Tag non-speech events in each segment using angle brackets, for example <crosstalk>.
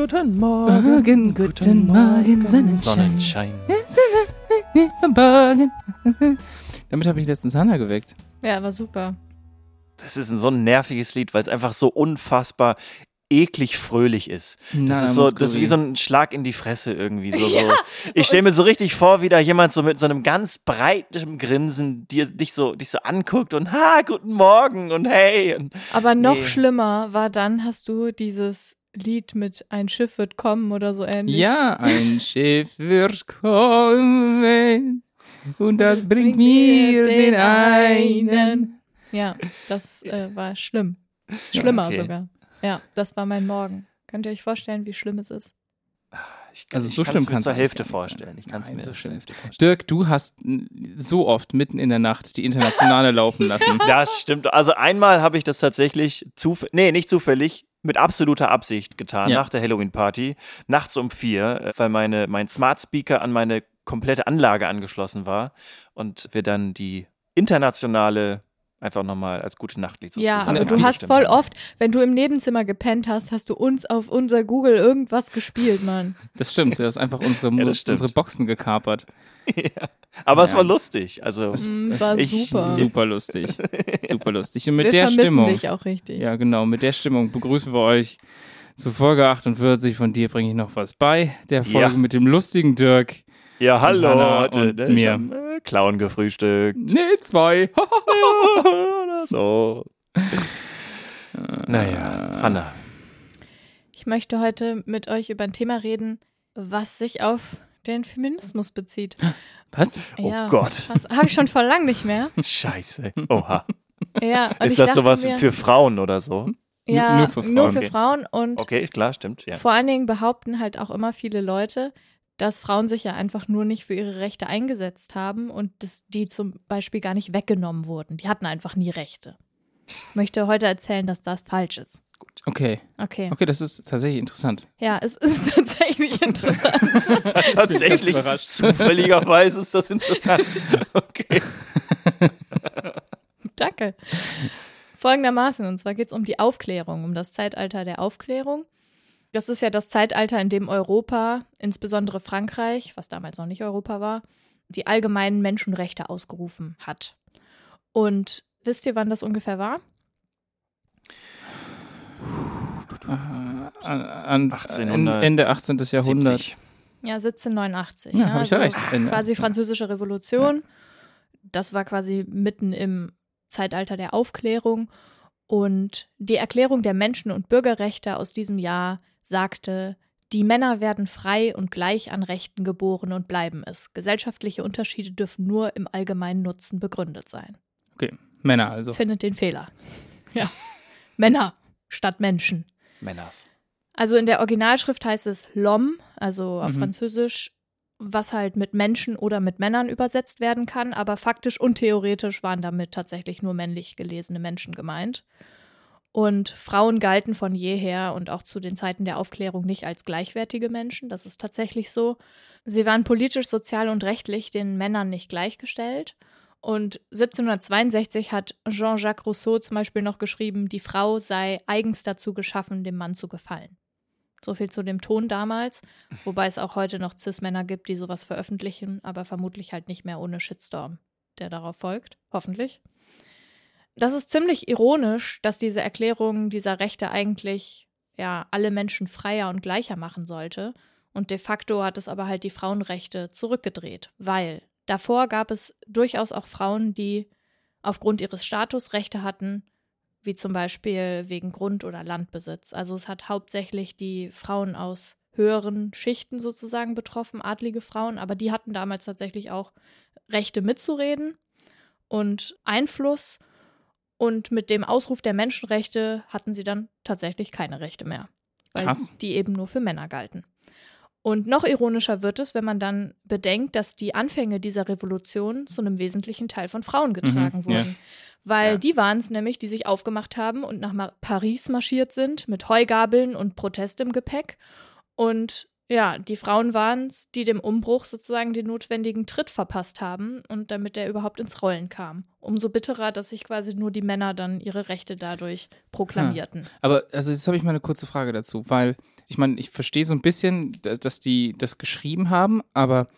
guten Morgen. Guten Morgen, Sonnenschein. Sonnenschein. <laughs> Damit habe ich letztens Hannah geweckt. Ja, war super. Das ist ein so ein nerviges Lied, weil es einfach so unfassbar eklig fröhlich ist. Das Na, ist so, das ist wie so ein Schlag in die Fresse irgendwie. So, <laughs> so. Ich stelle mir so richtig vor, wie da jemand so mit so einem ganz breiten Grinsen dir, dich, so, dich so anguckt und ha, guten Morgen und hey. Und Aber noch Nee. schlimmer war dann, hast du dieses Lied mit Ein Schiff wird kommen oder so ähnlich. Ja, ein <laughs> Schiff wird kommen und das bringt mir den einen. Ja, das äh, war schlimm. Schlimmer okay. sogar. Ja, das war mein Morgen. Könnt ihr euch vorstellen, wie schlimm es ist? ich, Also ich so schlimm mir kann's zur Hälfte vorstellen. sein. Ich kann es mir so schlimm. Dirk, du hast so oft mitten in der Nacht die Internationale laufen lassen. <laughs> Das stimmt. Also einmal habe ich das tatsächlich zufällig, nee, nicht zufällig, mit absoluter Absicht getan, Ja. nach der Halloween-Party, nachts um vier, äh, weil meine, mein Smart Speaker an meine komplette Anlage angeschlossen war und wir dann die internationale einfach nochmal als gute Nachtlied Ja, sozusagen aber du hast voll haben. oft, wenn du im Nebenzimmer gepennt hast, hast du uns auf unser Google irgendwas gespielt, Mann. Das stimmt, du hast einfach unsere, <laughs> Ja, unsere Boxen gekapert. <laughs> Aber es Ja. war lustig. Also, Das, Mm, das war super. Super lustig. <laughs> Super lustig. Und mit Wir der vermissen Stimmung. dich auch richtig. Ja, genau. Mit der Stimmung begrüßen wir euch zu Folge 48. Von dir bringe ich noch was bei. Der Folge Ja. mit dem lustigen Dirk. ja, hallo, Hannah heute und ne, mir. ich hab, äh, Clown gefrühstückt. Nee, zwei. Oder <laughs> so. Naja, Hanna. Ich möchte heute mit euch über ein Thema reden, was sich auf den Feminismus bezieht. <gasps> Was? Oh ja, Gott. Was habe ich schon vor lang nicht mehr? <laughs> Scheiße. Oha. Ja, und ich ist das sowas mir, für Frauen oder so? ja, nur für Frauen, Nur für okay. Frauen und Okay, klar, stimmt. Ja. vor allen Dingen behaupten halt auch immer viele Leute, dass Frauen sich ja einfach nur nicht für ihre Rechte eingesetzt haben und dass die zum Beispiel gar nicht weggenommen wurden. Die hatten einfach nie Rechte. Ich möchte heute erzählen, dass das falsch ist. Okay. Okay. Okay, das ist tatsächlich interessant. Ja, es ist <laughs> tatsächlich interessant. <laughs> Tatsächlich, zufälligerweise ist das interessant. <laughs> Okay. Danke. Folgendermaßen, und zwar geht es um die Aufklärung, um das Zeitalter der Aufklärung. Das ist ja das Zeitalter, in dem Europa, insbesondere Frankreich, was damals noch nicht Europa war, die allgemeinen Menschenrechte ausgerufen hat. Und wisst ihr, wann das ungefähr war? Äh, An, an 1800, Ende 18. Jahrhundert. 70. Ja, 1789. Ja, ne? hab ich ja Also recht. Quasi 18. französische Revolution. Das war quasi mitten im Zeitalter der Aufklärung. Und die Erklärung der Menschen- und Bürgerrechte aus diesem Jahr sagte, die Männer werden frei und gleich an Rechten geboren und bleiben es. Gesellschaftliche Unterschiede dürfen nur im allgemeinen Nutzen begründet sein. Okay, Männer also. Findet den Fehler. Ja. Männer statt Menschen. Männers. Also in der Originalschrift heißt es L'homme, also auf Mhm. Französisch, was halt mit Menschen oder mit Männern übersetzt werden kann, aber faktisch und theoretisch waren damit tatsächlich nur männlich gelesene Menschen gemeint. Und Frauen galten von jeher und auch zu den Zeiten der Aufklärung nicht als gleichwertige Menschen. Das ist tatsächlich so. Sie waren politisch, sozial und rechtlich den Männern nicht gleichgestellt. Und 1762 hat Jean-Jacques Rousseau zum Beispiel noch geschrieben, die Frau sei eigens dazu geschaffen, dem Mann zu gefallen. So viel zu dem Ton damals, wobei es auch heute noch Cis-Männer gibt, die sowas veröffentlichen, aber vermutlich halt nicht mehr ohne Shitstorm, der darauf folgt, hoffentlich. Das ist ziemlich ironisch, dass diese Erklärung dieser Rechte eigentlich ja alle Menschen freier und gleicher machen sollte. Und de facto hat es aber halt die Frauenrechte zurückgedreht, weil davor gab es durchaus auch Frauen, die aufgrund ihres Status Rechte hatten, wie zum Beispiel wegen Grund- oder Landbesitz. Also es hat hauptsächlich die Frauen aus höheren Schichten sozusagen betroffen, adlige Frauen, aber die hatten damals tatsächlich auch Rechte mitzureden und Einfluss. Und mit dem Ausruf der Menschenrechte hatten sie dann tatsächlich keine Rechte mehr, weil Krass. die eben nur für Männer galten. Und noch ironischer wird es, wenn man dann bedenkt, dass die Anfänge dieser Revolution zu einem wesentlichen Teil von Frauen getragen Mhm, ja. wurden. Weil Ja. die waren es nämlich, die sich aufgemacht haben und nach Paris marschiert sind mit Heugabeln und Protest im Gepäck. Und ja, die Frauen waren es, die dem Umbruch sozusagen den notwendigen Tritt verpasst haben und damit er überhaupt ins Rollen kam. Umso bitterer, dass sich quasi nur die Männer dann ihre Rechte dadurch proklamierten. Aber also jetzt habe ich mal eine kurze Frage dazu, weil ich meine, ich verstehe so ein bisschen, dass, die das geschrieben haben, aber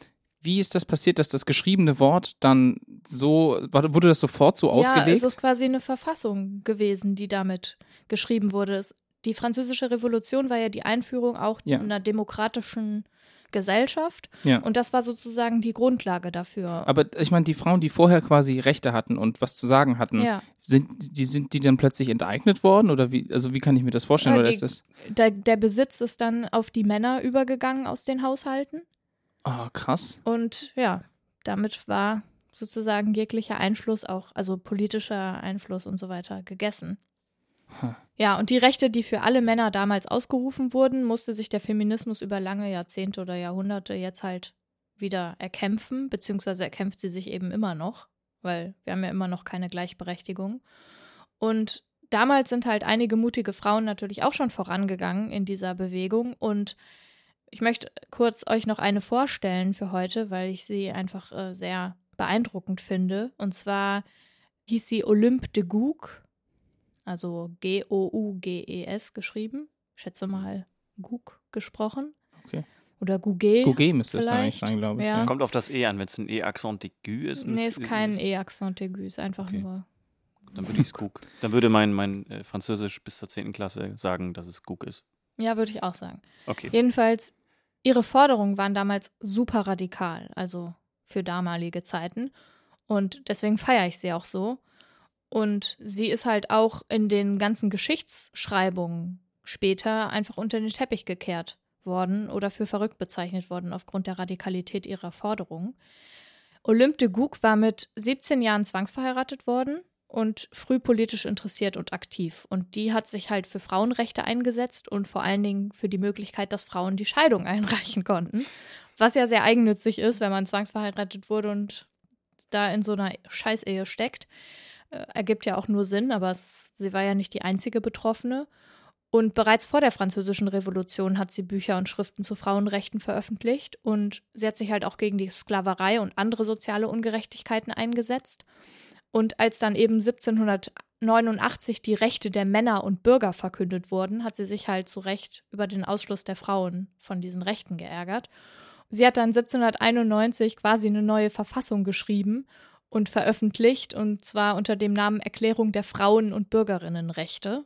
wie ist das passiert, dass das geschriebene Wort dann so, wurde das sofort so Ja, ausgelegt? es ist quasi eine Verfassung gewesen, die damit geschrieben wurde. Es, die Französische Revolution war ja die Einführung auch Ja. einer demokratischen Gesellschaft. Ja. Und das war sozusagen die Grundlage dafür. Aber ich meine, die Frauen, die vorher quasi Rechte hatten und was zu sagen hatten, ja. sind die sind die dann plötzlich enteignet worden oder wie? Also wie kann ich mir das vorstellen? Ja, oder die- ist das? Der, der Besitz ist dann auf die Männer übergegangen aus den Haushalten. Oh, krass. Und ja, damit war sozusagen jeglicher Einfluss auch, also politischer Einfluss und so weiter, gegessen. Hm. Ja, und die Rechte, die für alle Männer damals ausgerufen wurden, musste sich der Feminismus über lange Jahrzehnte oder Jahrhunderte jetzt halt wieder erkämpfen, beziehungsweise erkämpft sie sich eben immer noch, weil wir haben ja immer noch keine Gleichberechtigung. Und damals sind halt einige mutige Frauen natürlich auch schon vorangegangen in dieser Bewegung und ich möchte kurz euch noch eine vorstellen für heute, weil ich sie einfach äh, sehr beeindruckend finde. Und zwar hieß sie Olympe de Gouges, also G-O-U-G-E-S E geschrieben. Ich schätze mal Gouges gesprochen. Okay. Oder Gouget. Gouget müsste es eigentlich sein, glaube ich. Ja. Ja. Kommt auf das E an, wenn es ein E-Accent aigu ist. Nee, ist kein E-Accent aigu, ist einfach Okay. nur. Dann würde ich es Cook. Dann würde mein, mein äh, Französisch bis zur 10. Klasse sagen, dass es Cook ist. Ja, würde ich auch sagen. Okay. Jedenfalls, ihre Forderungen waren damals super radikal, also für damalige Zeiten. Und deswegen feiere ich sie auch so. Und sie ist halt auch in den ganzen Geschichtsschreibungen später einfach unter den Teppich gekehrt worden oder für verrückt bezeichnet worden aufgrund der Radikalität ihrer Forderungen. Olympe de Gouges war mit 17 Jahren zwangsverheiratet worden und früh politisch interessiert und aktiv. Und die hat sich halt für Frauenrechte eingesetzt und vor allen Dingen für die Möglichkeit, dass Frauen die Scheidung <laughs> einreichen konnten. Was ja sehr eigennützig ist, wenn man zwangsverheiratet wurde und da in so einer Scheißehe steckt. Äh, ergibt ja auch nur Sinn, aber es, sie war ja nicht die einzige Betroffene. Und bereits vor der Französischen Revolution hat sie Bücher und Schriften zu Frauenrechten veröffentlicht und sie hat sich halt auch gegen die Sklaverei und andere soziale Ungerechtigkeiten eingesetzt. Und als dann eben 1789 die Rechte der Männer und Bürger verkündet wurden, hat sie sich halt zu Recht über den Ausschluss der Frauen von diesen Rechten geärgert. Sie hat dann 1791 quasi eine neue Verfassung geschrieben und veröffentlicht, und zwar unter dem Namen Erklärung der Frauen- und Bürgerinnenrechte.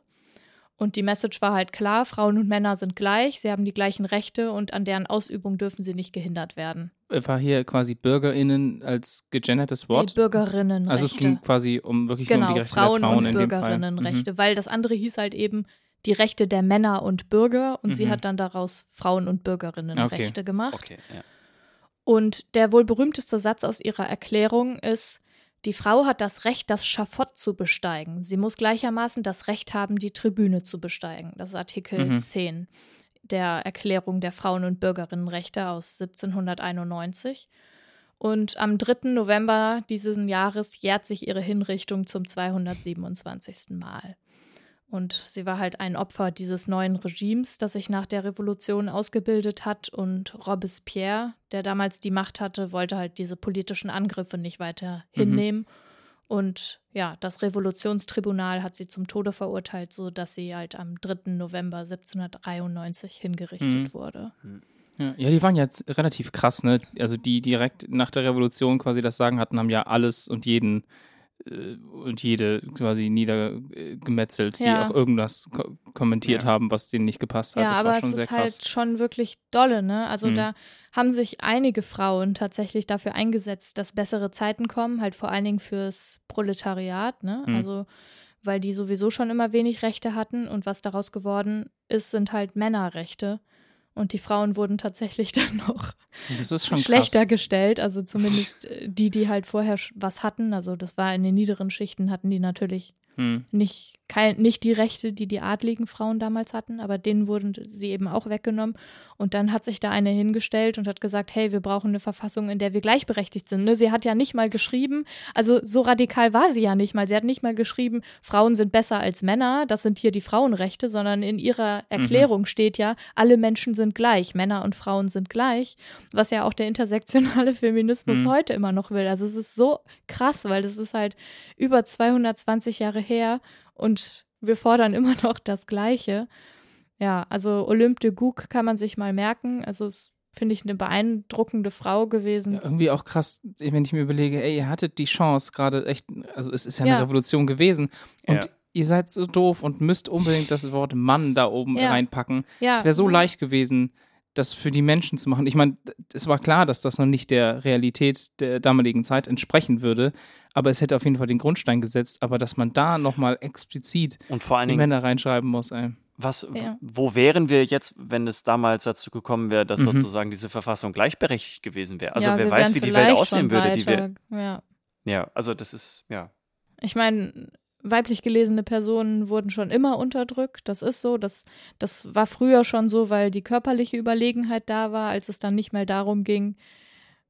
Und die Message war halt klar, Frauen und Männer sind gleich, sie haben die gleichen Rechte und an deren Ausübung dürfen sie nicht gehindert werden. War hier quasi BürgerInnen als gegendertes Wort? Die Bürgerinnenrechte. also es ging quasi um wirklich genau, um die Rechte Frauen, der Frauen und. Bürgerinnenrechte, weil das andere hieß halt eben die Rechte der Männer und Bürger und sie Mhm. hat dann daraus Frauen- und Bürgerinnenrechte gemacht. Okay, ja. Und der wohl berühmteste Satz aus ihrer Erklärung ist, die Frau hat das Recht, das Schafott zu besteigen. Sie muss gleichermaßen das Recht haben, die Tribüne zu besteigen. Das ist Artikel Mhm. 10 der Erklärung der Frauen- und Bürgerinnenrechte aus 1791. Und am 3. November dieses Jahres jährt sich ihre Hinrichtung zum 227. Mal. Und sie war halt ein Opfer dieses neuen Regimes, das sich nach der Revolution ausgebildet hat. Und Robespierre, der damals die Macht hatte, wollte halt diese politischen Angriffe nicht weiter hinnehmen. Und ja, das Revolutionstribunal hat sie zum Tode verurteilt, sodass sie halt am 3. November 1793 hingerichtet Mhm. wurde. Ja, ja, die waren jetzt relativ krass, ne? Also die direkt nach der Revolution quasi das Sagen hatten, haben ja alles und jeden und jede quasi niedergemetzelt, die Ja. auch irgendwas ko kommentiert Ja. haben, was denen nicht gepasst hat. Ja, das aber war schon es sehr ist krass. halt schon wirklich dolle, ne? Also Mhm. da haben sich einige Frauen tatsächlich dafür eingesetzt, dass bessere Zeiten kommen, halt vor allen Dingen fürs Proletariat, ne? Mhm. Also weil die sowieso schon immer wenig Rechte hatten und was daraus geworden ist, sind halt Männerrechte. Und die Frauen wurden tatsächlich <laughs> dann noch das ist schon schlechter krass. gestellt. Also zumindest äh, die, die halt vorher was hatten. Also das war in den niederen Schichten, hatten die natürlich Hm. nicht kein, nicht die Rechte, die die adligen Frauen damals hatten, aber denen wurden sie eben auch weggenommen. Und dann hat sich da eine hingestellt und hat gesagt, hey, wir brauchen eine Verfassung, in der wir gleichberechtigt sind. Ne? Sie hat ja nicht mal geschrieben, also so radikal war sie ja nicht mal. Sie hat nicht mal geschrieben, Frauen sind besser als Männer, das sind hier die Frauenrechte, sondern in ihrer Erklärung mhm. steht ja, alle Menschen sind gleich, Männer und Frauen sind gleich, was ja auch der intersektionale Feminismus mhm. heute immer noch will. Also es ist so krass, weil das ist halt über 220 Jahre her und wir fordern immer <laughs> noch das Gleiche. Ja, also Olympe de Gouges kann man sich mal merken. Also es finde ich eine beeindruckende Frau gewesen. Ja, irgendwie auch krass, wenn ich mir überlege, ey, ihr hattet die Chance gerade echt, also es ist ja eine ja. Revolution gewesen und ja. ihr seid so doof und müsst unbedingt das Wort Mann da oben reinpacken. Es wäre so leicht gewesen, das für die Menschen zu machen. Ich meine, es war klar, dass das noch nicht der Realität der damaligen Zeit entsprechen würde, aber es hätte auf jeden Fall den Grundstein gesetzt. Aber dass man da nochmal explizit und vor allen die Männer reinschreiben muss, ey. Was, ja. wo wären wir jetzt, wenn es damals dazu gekommen wäre, dass mhm. sozusagen diese Verfassung gleichberechtigt gewesen wäre? Also ja, wer weiß, wie die Welt aussehen würde, die wir. Ja. ja, also das ist, ja. Ich meine, weiblich gelesene Personen wurden schon immer unterdrückt. Das ist so. Das, das war früher schon so, weil die körperliche Überlegenheit da war. Als es dann nicht mehr darum ging,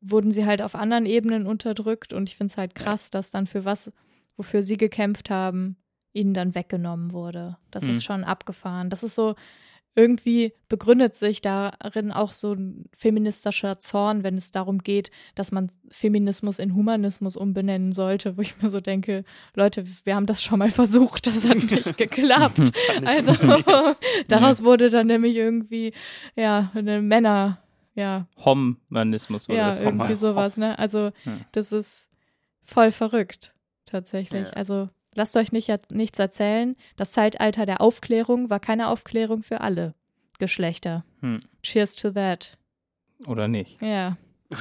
wurden sie halt auf anderen Ebenen unterdrückt. Und ich finde es halt krass, dass dann für was, wofür sie gekämpft haben, ihnen dann weggenommen wurde. Das mhm. ist schon abgefahren. Das ist so, irgendwie begründet sich darin auch so ein feministischer Zorn, wenn es darum geht, dass man Feminismus in Humanismus umbenennen sollte, wo ich mir so denke, Leute, wir haben das schon mal <laughs> versucht, das hat nicht <laughs> geklappt. also <laughs> daraus wurde dann nämlich irgendwie ja eine Männer ja Homanismus wurde ja irgendwie sowas, ne? Also das ist voll verrückt tatsächlich. Ja. Also Lasst euch nicht, nichts erzählen. Das Zeitalter der Aufklärung war keine Aufklärung für alle Geschlechter. Hm. Cheers to that. Oder nicht? Ja. <laughs>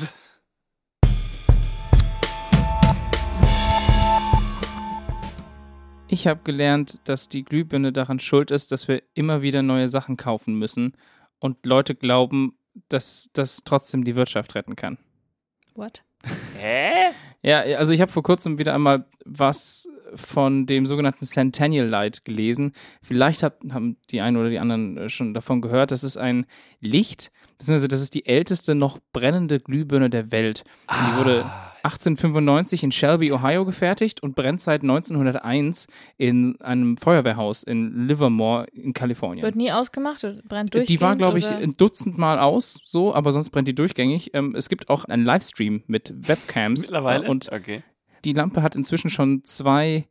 Ich habe gelernt, dass die Glühbirne daran schuld ist, dass wir immer wieder neue Sachen kaufen müssen und Leute glauben, dass das trotzdem die Wirtschaft retten kann. What? Hä? Ja, also ich habe vor kurzem wieder einmal was von dem sogenannten Centennial Light gelesen. Vielleicht hat, haben die einen oder die anderen äh, schon davon gehört. Das ist ein Licht, beziehungsweise das ist die älteste noch brennende Glühbirne der Welt. Ah. Die wurde 1895 in Shelby, Ohio gefertigt und brennt seit 1901 in einem Feuerwehrhaus in Livermore in Kalifornien. Wird nie ausgemacht, brennt durchgängig? Die war, glaube ich, ein Dutzend Mal aus, so, aber sonst brennt die durchgängig. Ähm, es gibt auch einen Livestream mit Webcams. Mittlerweile? Und okay die Lampe hat inzwischen schon zwei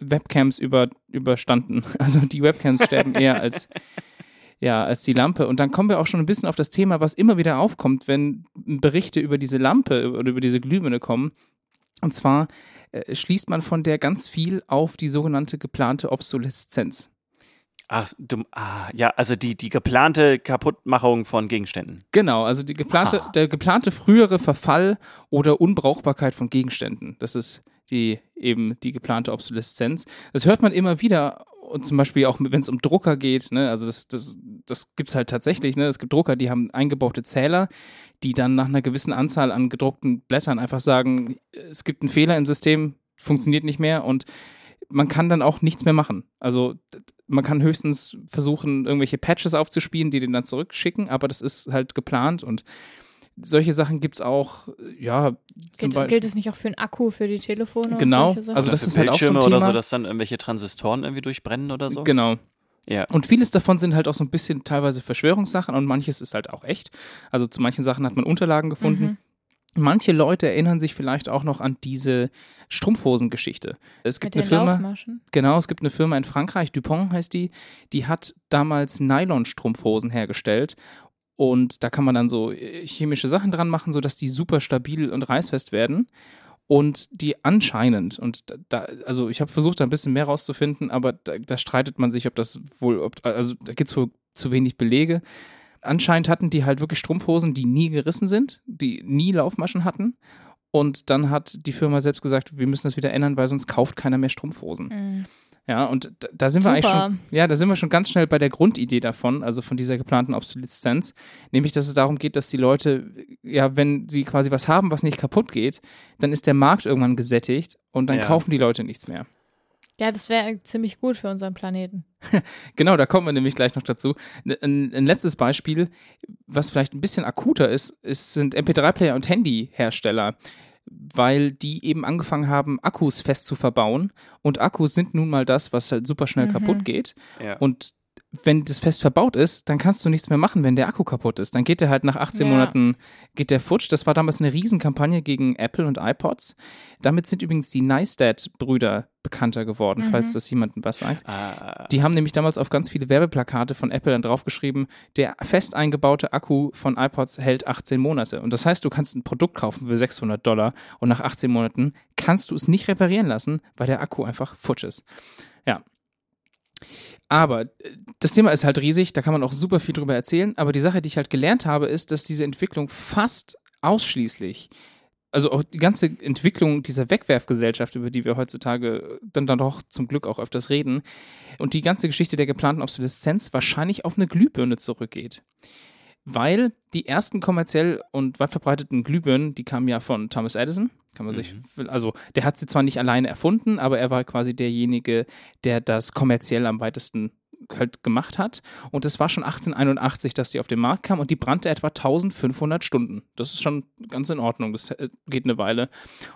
Webcams über, überstanden. <laughs> Also die Webcams sterben eher als, <laughs> ja, als die Lampe. Und dann kommen wir auch schon ein bisschen auf das Thema, was immer wieder aufkommt, wenn Berichte über diese Lampe oder über diese Glühbirne kommen. Und zwar äh, schließt man von der ganz viel auf die sogenannte geplante Obsoleszenz. Ach, dumm. Ah, ja, also die, die geplante Kaputtmachung von Gegenständen. Genau, also die geplante, der geplante frühere Verfall oder Unbrauchbarkeit von Gegenständen. Das ist die eben die geplante Obsoleszenz. Das hört man immer wieder und zum Beispiel auch, wenn es um Drucker geht, ne, also das, das, das gibt es halt tatsächlich, ne? Es gibt Drucker, die haben eingebaute Zähler, die dann nach einer gewissen Anzahl an gedruckten Blättern einfach sagen, es gibt einen Fehler im System, funktioniert nicht mehr und man kann dann auch nichts mehr machen. Also man kann höchstens versuchen, irgendwelche Patches aufzuspielen, die den dann zurückschicken, aber das ist halt geplant und solche Sachen gibt es auch, ja, zum gilt, Beispiel. Gilt es nicht auch für einen Akku, für die Telefone? Genau, also das ist halt auch so ein Thema. oder so, dass dann irgendwelche Transistoren irgendwie durchbrennen oder so? Genau. Ja. Und vieles davon sind halt auch so ein bisschen teilweise Verschwörungssachen und manches ist halt auch echt. Also zu manchen Sachen hat man Unterlagen gefunden. Mhm. Manche Leute erinnern sich vielleicht auch noch an diese Strumpfhosen-Geschichte. Es gibt Mit eine Firma, genau, es gibt eine Firma in Frankreich, Dupont heißt die, die hat damals Nylon-Strumpfhosen hergestellt und da kann man dann so äh, chemische Sachen dran machen, sodass die super stabil und reißfest werden. Und die anscheinend, und da, also ich habe versucht, da ein bisschen mehr rauszufinden, aber da, da streitet man sich, ob das wohl, ob, also da gibt es wohl zu wenig Belege anscheinend hatten die halt wirklich Strumpfhosen, die nie gerissen sind, die nie Laufmaschen hatten. Und dann hat die Firma selbst gesagt, wir müssen das wieder ändern, weil sonst kauft keiner mehr Strumpfhosen. Mhm. Ja, und da, da sind Super. wir eigentlich schon, ja, da sind wir schon ganz schnell bei der Grundidee davon, also von dieser geplanten Obsoleszenz, nämlich, dass es darum geht, dass die Leute, ja, wenn sie quasi was haben, was nicht kaputt geht, dann ist der Markt irgendwann gesättigt und dann ja. kaufen die Leute nichts mehr. Ja, das wäre ziemlich gut für unseren Planeten. <laughs> Genau, da kommen wir nämlich gleich noch dazu. Ein, ein letztes Beispiel, was vielleicht ein bisschen akuter ist, ist sind MP3-Player und Handyhersteller, weil die eben angefangen haben, Akkus fest zu verbauen. Und Akkus sind nun mal das, was halt super schnell Mhm. kaputt geht. Ja. Und wenn das fest verbaut ist, dann kannst du nichts mehr machen, wenn der Akku kaputt ist. Dann geht der halt nach 18 Ja. Monaten, geht der futsch. Das war damals eine Riesenkampagne gegen Apple und iPods. Damit sind übrigens die Neistat-Brüder bekannter geworden, Mhm. falls das jemandem was sagt. Ah, Die haben nämlich damals auf ganz viele Werbeplakate von Apple dann draufgeschrieben, der fest eingebaute Akku von iPods hält 18 Monate. Und das heißt, du kannst ein Produkt kaufen für 600 Dollar und nach 18 Monaten kannst du es nicht reparieren lassen, weil der Akku einfach futsch ist. Ja. Aber äh, das Thema ist halt riesig, da kann man auch super viel drüber erzählen. Aber die Sache, die ich halt gelernt habe, ist, dass diese Entwicklung fast ausschließlich, also auch die ganze Entwicklung dieser Wegwerfgesellschaft, über die wir heutzutage dann, dann doch zum Glück auch öfters reden, und die ganze Geschichte der geplanten Obsoleszenz wahrscheinlich auf eine Glühbirne zurückgeht. Weil die ersten kommerziell und weit verbreiteten Glühbirnen, die kamen ja von Thomas Edison. Kann man sich, also der hat sie zwar nicht alleine erfunden, aber er war quasi derjenige, der das kommerziell am weitesten halt gemacht hat. Und es war schon 1881, dass die auf den Markt kam und die brannte etwa 1500 Stunden. Das ist schon ganz in Ordnung, das äh, geht eine Weile.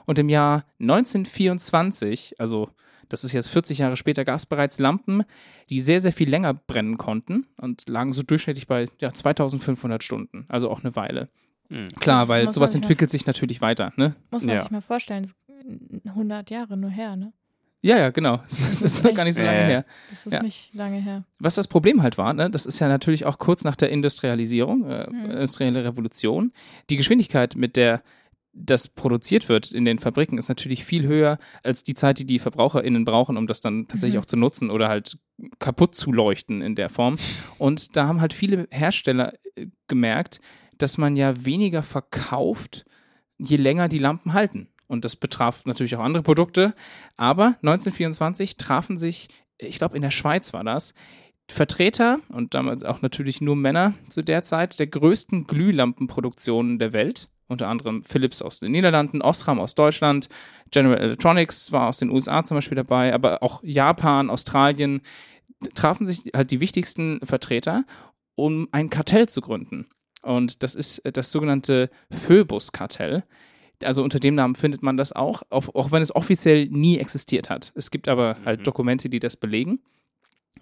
Und im Jahr 1924, also das ist jetzt 40 Jahre später, gab es bereits Lampen, die sehr, sehr viel länger brennen konnten und lagen so durchschnittlich bei ja, 2500 Stunden, also auch eine Weile. Hm. Klar, Das weil sowas entwickelt sich natürlich weiter, ne? Muss man Ja. sich mal vorstellen, das ist 100 Jahre nur her, ne? Ja, ja, genau. <laughs> Das ist noch gar nicht so lange ja. her. Das ist Ja. nicht lange her. Was das Problem halt war, ne, das ist ja natürlich auch kurz nach der Industrialisierung, äh, Mhm. industrielle Revolution. Die Geschwindigkeit, mit der das produziert wird in den Fabriken, ist natürlich viel höher als die Zeit, die die VerbraucherInnen brauchen, um das dann tatsächlich Mhm. auch zu nutzen oder halt kaputt zu leuchten in der Form. Und da haben halt viele Hersteller äh, gemerkt, dass man ja weniger verkauft, je länger die Lampen halten. Und das betraf natürlich auch andere Produkte. Aber 1924 trafen sich, ich glaube in der Schweiz war das, Vertreter und damals auch natürlich nur Männer zu der Zeit der größten Glühlampenproduktionen der Welt. Unter anderem Philips aus den Niederlanden, Osram aus Deutschland, General Electronics war aus den USA zum Beispiel dabei, aber auch Japan, Australien trafen sich halt die wichtigsten Vertreter, um ein Kartell zu gründen. Und das ist das sogenannte Phoebus-Kartell. Also unter dem Namen findet man das auch, auch, auch wenn es offiziell nie existiert hat. Es gibt aber halt Mhm. Dokumente, die das belegen.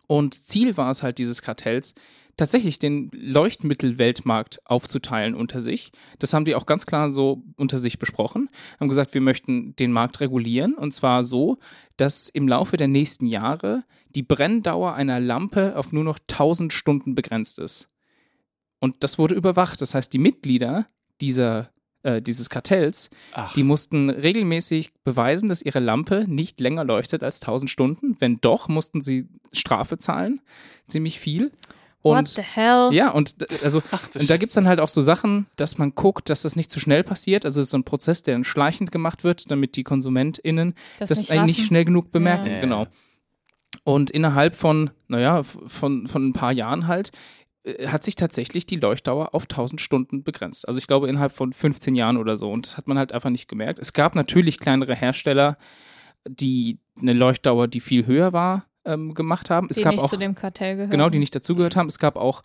Und Ziel war es halt dieses Kartells, tatsächlich den Leuchtmittelweltmarkt aufzuteilen unter sich. Das haben die auch ganz klar so unter sich besprochen. Haben gesagt, wir möchten den Markt regulieren und zwar so, dass im Laufe der nächsten Jahre die Brenndauer einer Lampe auf nur noch 1000 Stunden begrenzt ist. Und das wurde überwacht. Das heißt, die Mitglieder dieser, äh, dieses Kartells Ach, die mussten regelmäßig beweisen, dass ihre Lampe nicht länger leuchtet als 1000 Stunden. Wenn doch, mussten sie Strafe zahlen. Ziemlich viel. What Und the hell? ja, und also ach, und da gibt es dann halt auch so Sachen, dass man guckt, dass das nicht zu schnell passiert. Also es ist so ein Prozess, der dann schleichend gemacht wird, damit die KonsumentInnen das, das nicht eigentlich nicht schnell genug bemerken. Ja. Genau. Und innerhalb von, naja, von, von ein paar Jahren halt, hat sich tatsächlich die Leuchtdauer auf 1000 Stunden begrenzt. Also ich glaube innerhalb von 15 Jahren oder so. Und das hat man halt einfach nicht gemerkt. Es gab natürlich kleinere Hersteller, die eine Leuchtdauer, die viel höher war, ähm, gemacht haben. Es die gab nicht auch zu dem Kartell gehören. genau, die nicht dazugehört haben. Es gab auch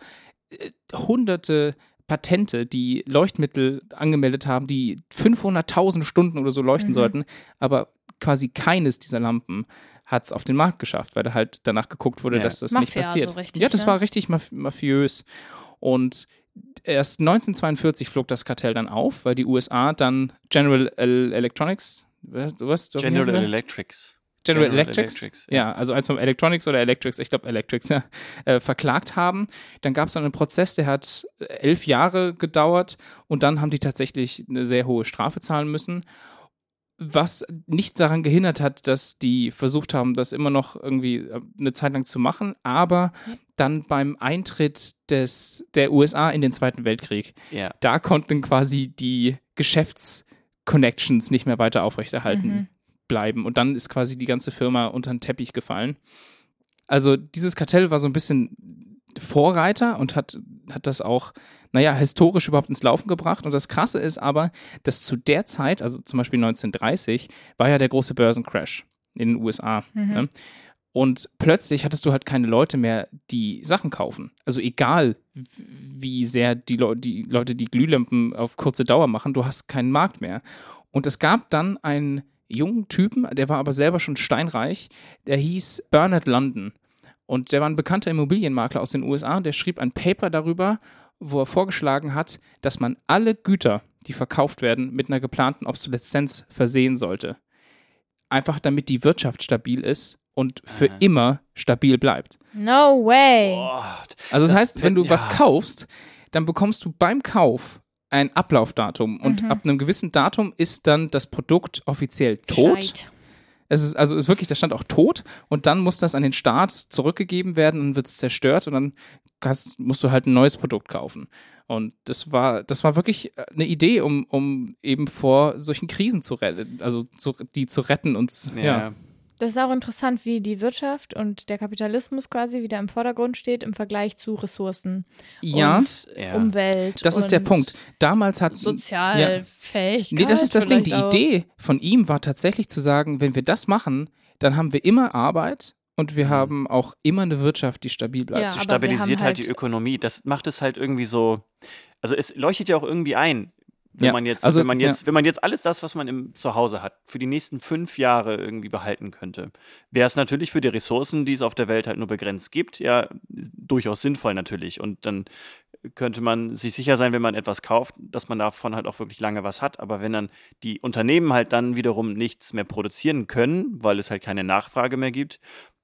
äh, hunderte Patente, die Leuchtmittel angemeldet haben, die 500.000 Stunden oder so leuchten Mhm. sollten, aber quasi keines dieser Lampen hat es auf den Markt geschafft, weil da halt danach geguckt wurde, Ja. dass das Mafia nicht passiert. so richtig, ja, das ne? war richtig maf mafiös. Und erst 1942 flog das Kartell dann auf, weil die USA dann General El Electronics, was, was, General der? Electrics. General, General Electrics, Electrics, ja. ja. also eins vom Electronics oder Electrics, ich glaube Electrics, ja, äh, verklagt haben. Dann gab es dann einen Prozess, der hat äh, elf Jahre gedauert und dann haben die tatsächlich eine sehr hohe Strafe zahlen müssen. Was nicht daran gehindert hat, dass die versucht haben, das immer noch irgendwie äh, eine Zeit lang zu machen, aber dann beim Eintritt des, der USA in den Zweiten Weltkrieg, Ja. da konnten quasi die Geschäftsconnections nicht mehr weiter aufrechterhalten Mhm. bleiben. Und dann ist quasi die ganze Firma unter den Teppich gefallen. Also dieses Kartell war so ein bisschen Vorreiter und hat, hat das auch, naja, historisch überhaupt ins Laufen gebracht. Und das Krasse ist aber, dass zu der Zeit, also zum Beispiel 1930, war ja der große Börsencrash. in den USA. Mhm. Ne? Und plötzlich hattest du halt keine Leute mehr, die Sachen kaufen. Also egal, wie sehr die, Leu die Leute die Glühlampen auf kurze Dauer machen, du hast keinen Markt mehr. Und es gab dann einen jungen Typen, der war aber selber schon steinreich, der hieß Bernard London. Und der war ein bekannter Immobilienmakler aus den USA der schrieb ein Paper darüber, wo er vorgeschlagen hat, dass man alle Güter, die verkauft werden, mit einer geplanten Obsoleszenz versehen sollte. Einfach damit die Wirtschaft stabil ist und für immer stabil bleibt. No way. Also das, Das heißt, wenn du ja. was kaufst, dann bekommst du beim Kauf ein Ablaufdatum und Mhm. ab einem gewissen Datum ist dann das Produkt offiziell tot. Scheit. Es ist also ist wirklich, da stand auch tot und dann muss das an den Staat zurückgegeben werden und wird es zerstört und dann kannst, musst du halt ein neues Produkt kaufen. Und das war, das war wirklich äh, eine Idee, um, um eben vor solchen Krisen zu retten, also zu, die zu retten und ja. ja. Das ist auch interessant, wie die Wirtschaft und der Kapitalismus quasi wieder im Vordergrund steht im Vergleich zu Ressourcen Ja, und Ja. Umwelt. das ist der Punkt. Damals hat Sozialfähigkeit. Nee, das ist das Ding. Die auch. Idee von ihm war tatsächlich zu sagen, wenn wir das machen, dann haben wir immer Arbeit und wir Mhm. haben auch immer eine Wirtschaft, die stabil bleibt. Ja. Die stabilisiert halt, halt- die Ökonomie. Das macht es halt irgendwie so. Also es leuchtet ja auch irgendwie ein, wenn Ja, man jetzt, also, wenn man jetzt, wenn man jetzt alles das, was man im Zuhause hat, für die nächsten fünf Jahre irgendwie behalten könnte, wäre es natürlich für die Ressourcen, die es auf der Welt halt nur begrenzt gibt, ja durchaus sinnvoll natürlich. Und dann könnte man sich sicher sein, wenn man etwas kauft, dass man davon halt auch wirklich lange was hat. Aber wenn dann die Unternehmen halt dann wiederum nichts mehr produzieren können, weil es halt keine Nachfrage mehr gibt,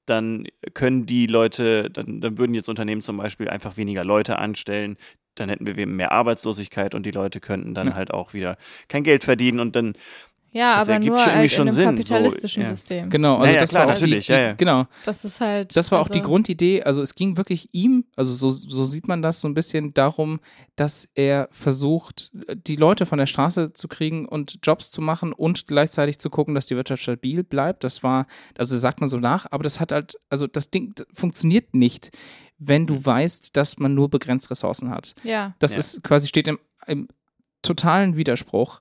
dann können die Leute, dann, dann würden jetzt Unternehmen zum Beispiel einfach weniger Leute anstellen, dann hätten wir mehr Arbeitslosigkeit und die Leute könnten dann Ja. halt auch wieder kein Geld verdienen und dann, Ja, Das aber ergibt nur schon irgendwie halt in schon einem Sinn, so, kapitalistischen ja. System. Genau, also Ja, ja, das klar, war auch natürlich, die, ja, die, ja. genau, Das ist halt. das war auch die also- Grundidee. Also es ging wirklich ihm, also so, so sieht man das so ein bisschen darum, dass er versucht, die Leute von der Straße zu kriegen und Jobs zu machen und gleichzeitig zu gucken, dass die Wirtschaft stabil bleibt. Das war, also sagt man so nach, aber das hat halt, also das Ding das funktioniert nicht, wenn du weißt, dass man nur begrenzt Ressourcen hat. Ja. Das Ja. ist quasi steht im, im totalen Widerspruch,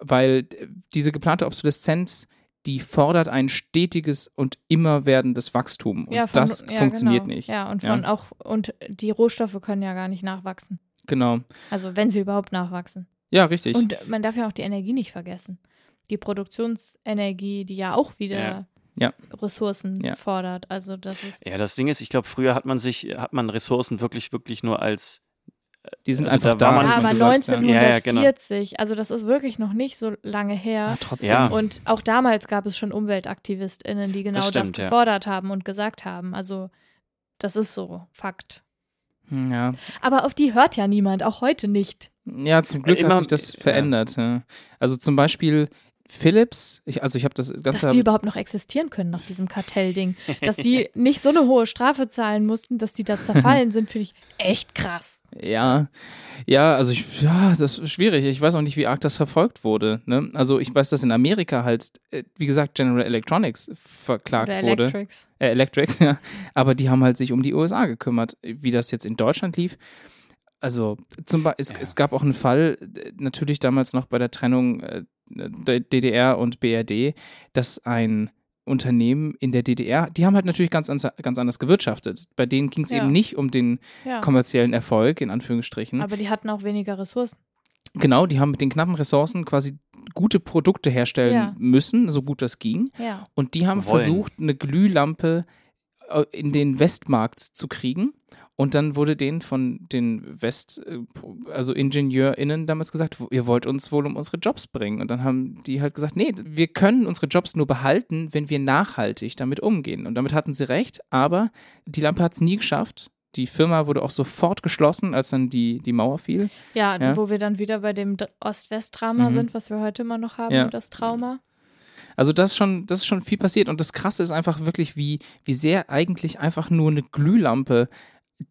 weil äh, diese geplante Obsoleszenz, die fordert ein stetiges und immer werdendes Wachstum. Und ja, von, das ja, funktioniert genau. nicht. Ja, und Ja. von auch, und die Rohstoffe können ja gar nicht nachwachsen. Genau. Also wenn sie überhaupt nachwachsen. Ja, richtig. Und man darf ja auch die Energie nicht vergessen. Die Produktionsenergie, die ja auch wieder Ja. Ressourcen Ja. fordert. Also das ist. ja, das Ding ist, ich glaube, früher hat man sich, hat man Ressourcen wirklich, wirklich nur als, die sind also einfach da da. man- Ja, aber gesagt, ja. 1940, Ja, ja, genau. also das ist wirklich noch nicht so lange her. Ja, trotzdem. Ja. Und auch damals gab es schon UmweltaktivistInnen, die genau das, stimmt, ja. gefordert haben und gesagt haben. Also, das ist so, Fakt. Hm, Ja. Aber auf die hört ja niemand, auch heute nicht. ja, zum Glück Immer- hat sich das ja. verändert. Ja. Also zum Beispiel Philips, ich, also ich habe das Ganze. Dass die überhaupt noch existieren können nach diesem Kartellding. Dass die <laughs> nicht so eine hohe Strafe zahlen mussten, dass die da zerfallen sind, finde ich echt krass. Ja, ja, also ich, ja, das ist schwierig. Ich weiß auch nicht, wie arg das verfolgt wurde. Ne? Also ich weiß, dass in Amerika halt, äh, wie gesagt, General Electronics verklagt Oder wurde. Electrics. Äh, Electrics, <laughs> ja. Aber die haben halt sich um die USA gekümmert. Wie das jetzt in Deutschland lief. Also zum Beispiel, es, Ja. es gab auch einen Fall, äh, natürlich damals noch bei der Trennung äh, DDR und BRD, dass ein Unternehmen in der DDR, die haben halt natürlich ganz, ganz anders gewirtschaftet. Bei denen ging es Ja. eben nicht um den Ja. kommerziellen Erfolg, in Anführungsstrichen. Aber die hatten auch weniger Ressourcen. Genau, die haben mit den knappen Ressourcen quasi gute Produkte herstellen Ja. müssen, so gut das ging. Ja. Und die haben Wollen. versucht, eine Glühlampe äh, in den Westmarkt zu kriegen. Und dann wurde denen von den West, äh, also IngenieurInnen damals gesagt, ihr wollt uns wohl um unsere Jobs bringen. Und dann haben die halt gesagt, nee, wir können unsere Jobs nur behalten, wenn wir nachhaltig damit umgehen. Und damit hatten sie recht, aber die Lampe hat es nie geschafft. Die Firma wurde auch sofort geschlossen, als dann die, die Mauer fiel. Ja, Ja. wo wir dann wieder bei dem Ost-West-Drama Mhm. sind, was wir heute immer noch haben, Ja. das Trauma. Also das ist schon, das ist schon viel passiert und das Krasse ist einfach wirklich, wie, wie sehr eigentlich einfach nur eine Glühlampe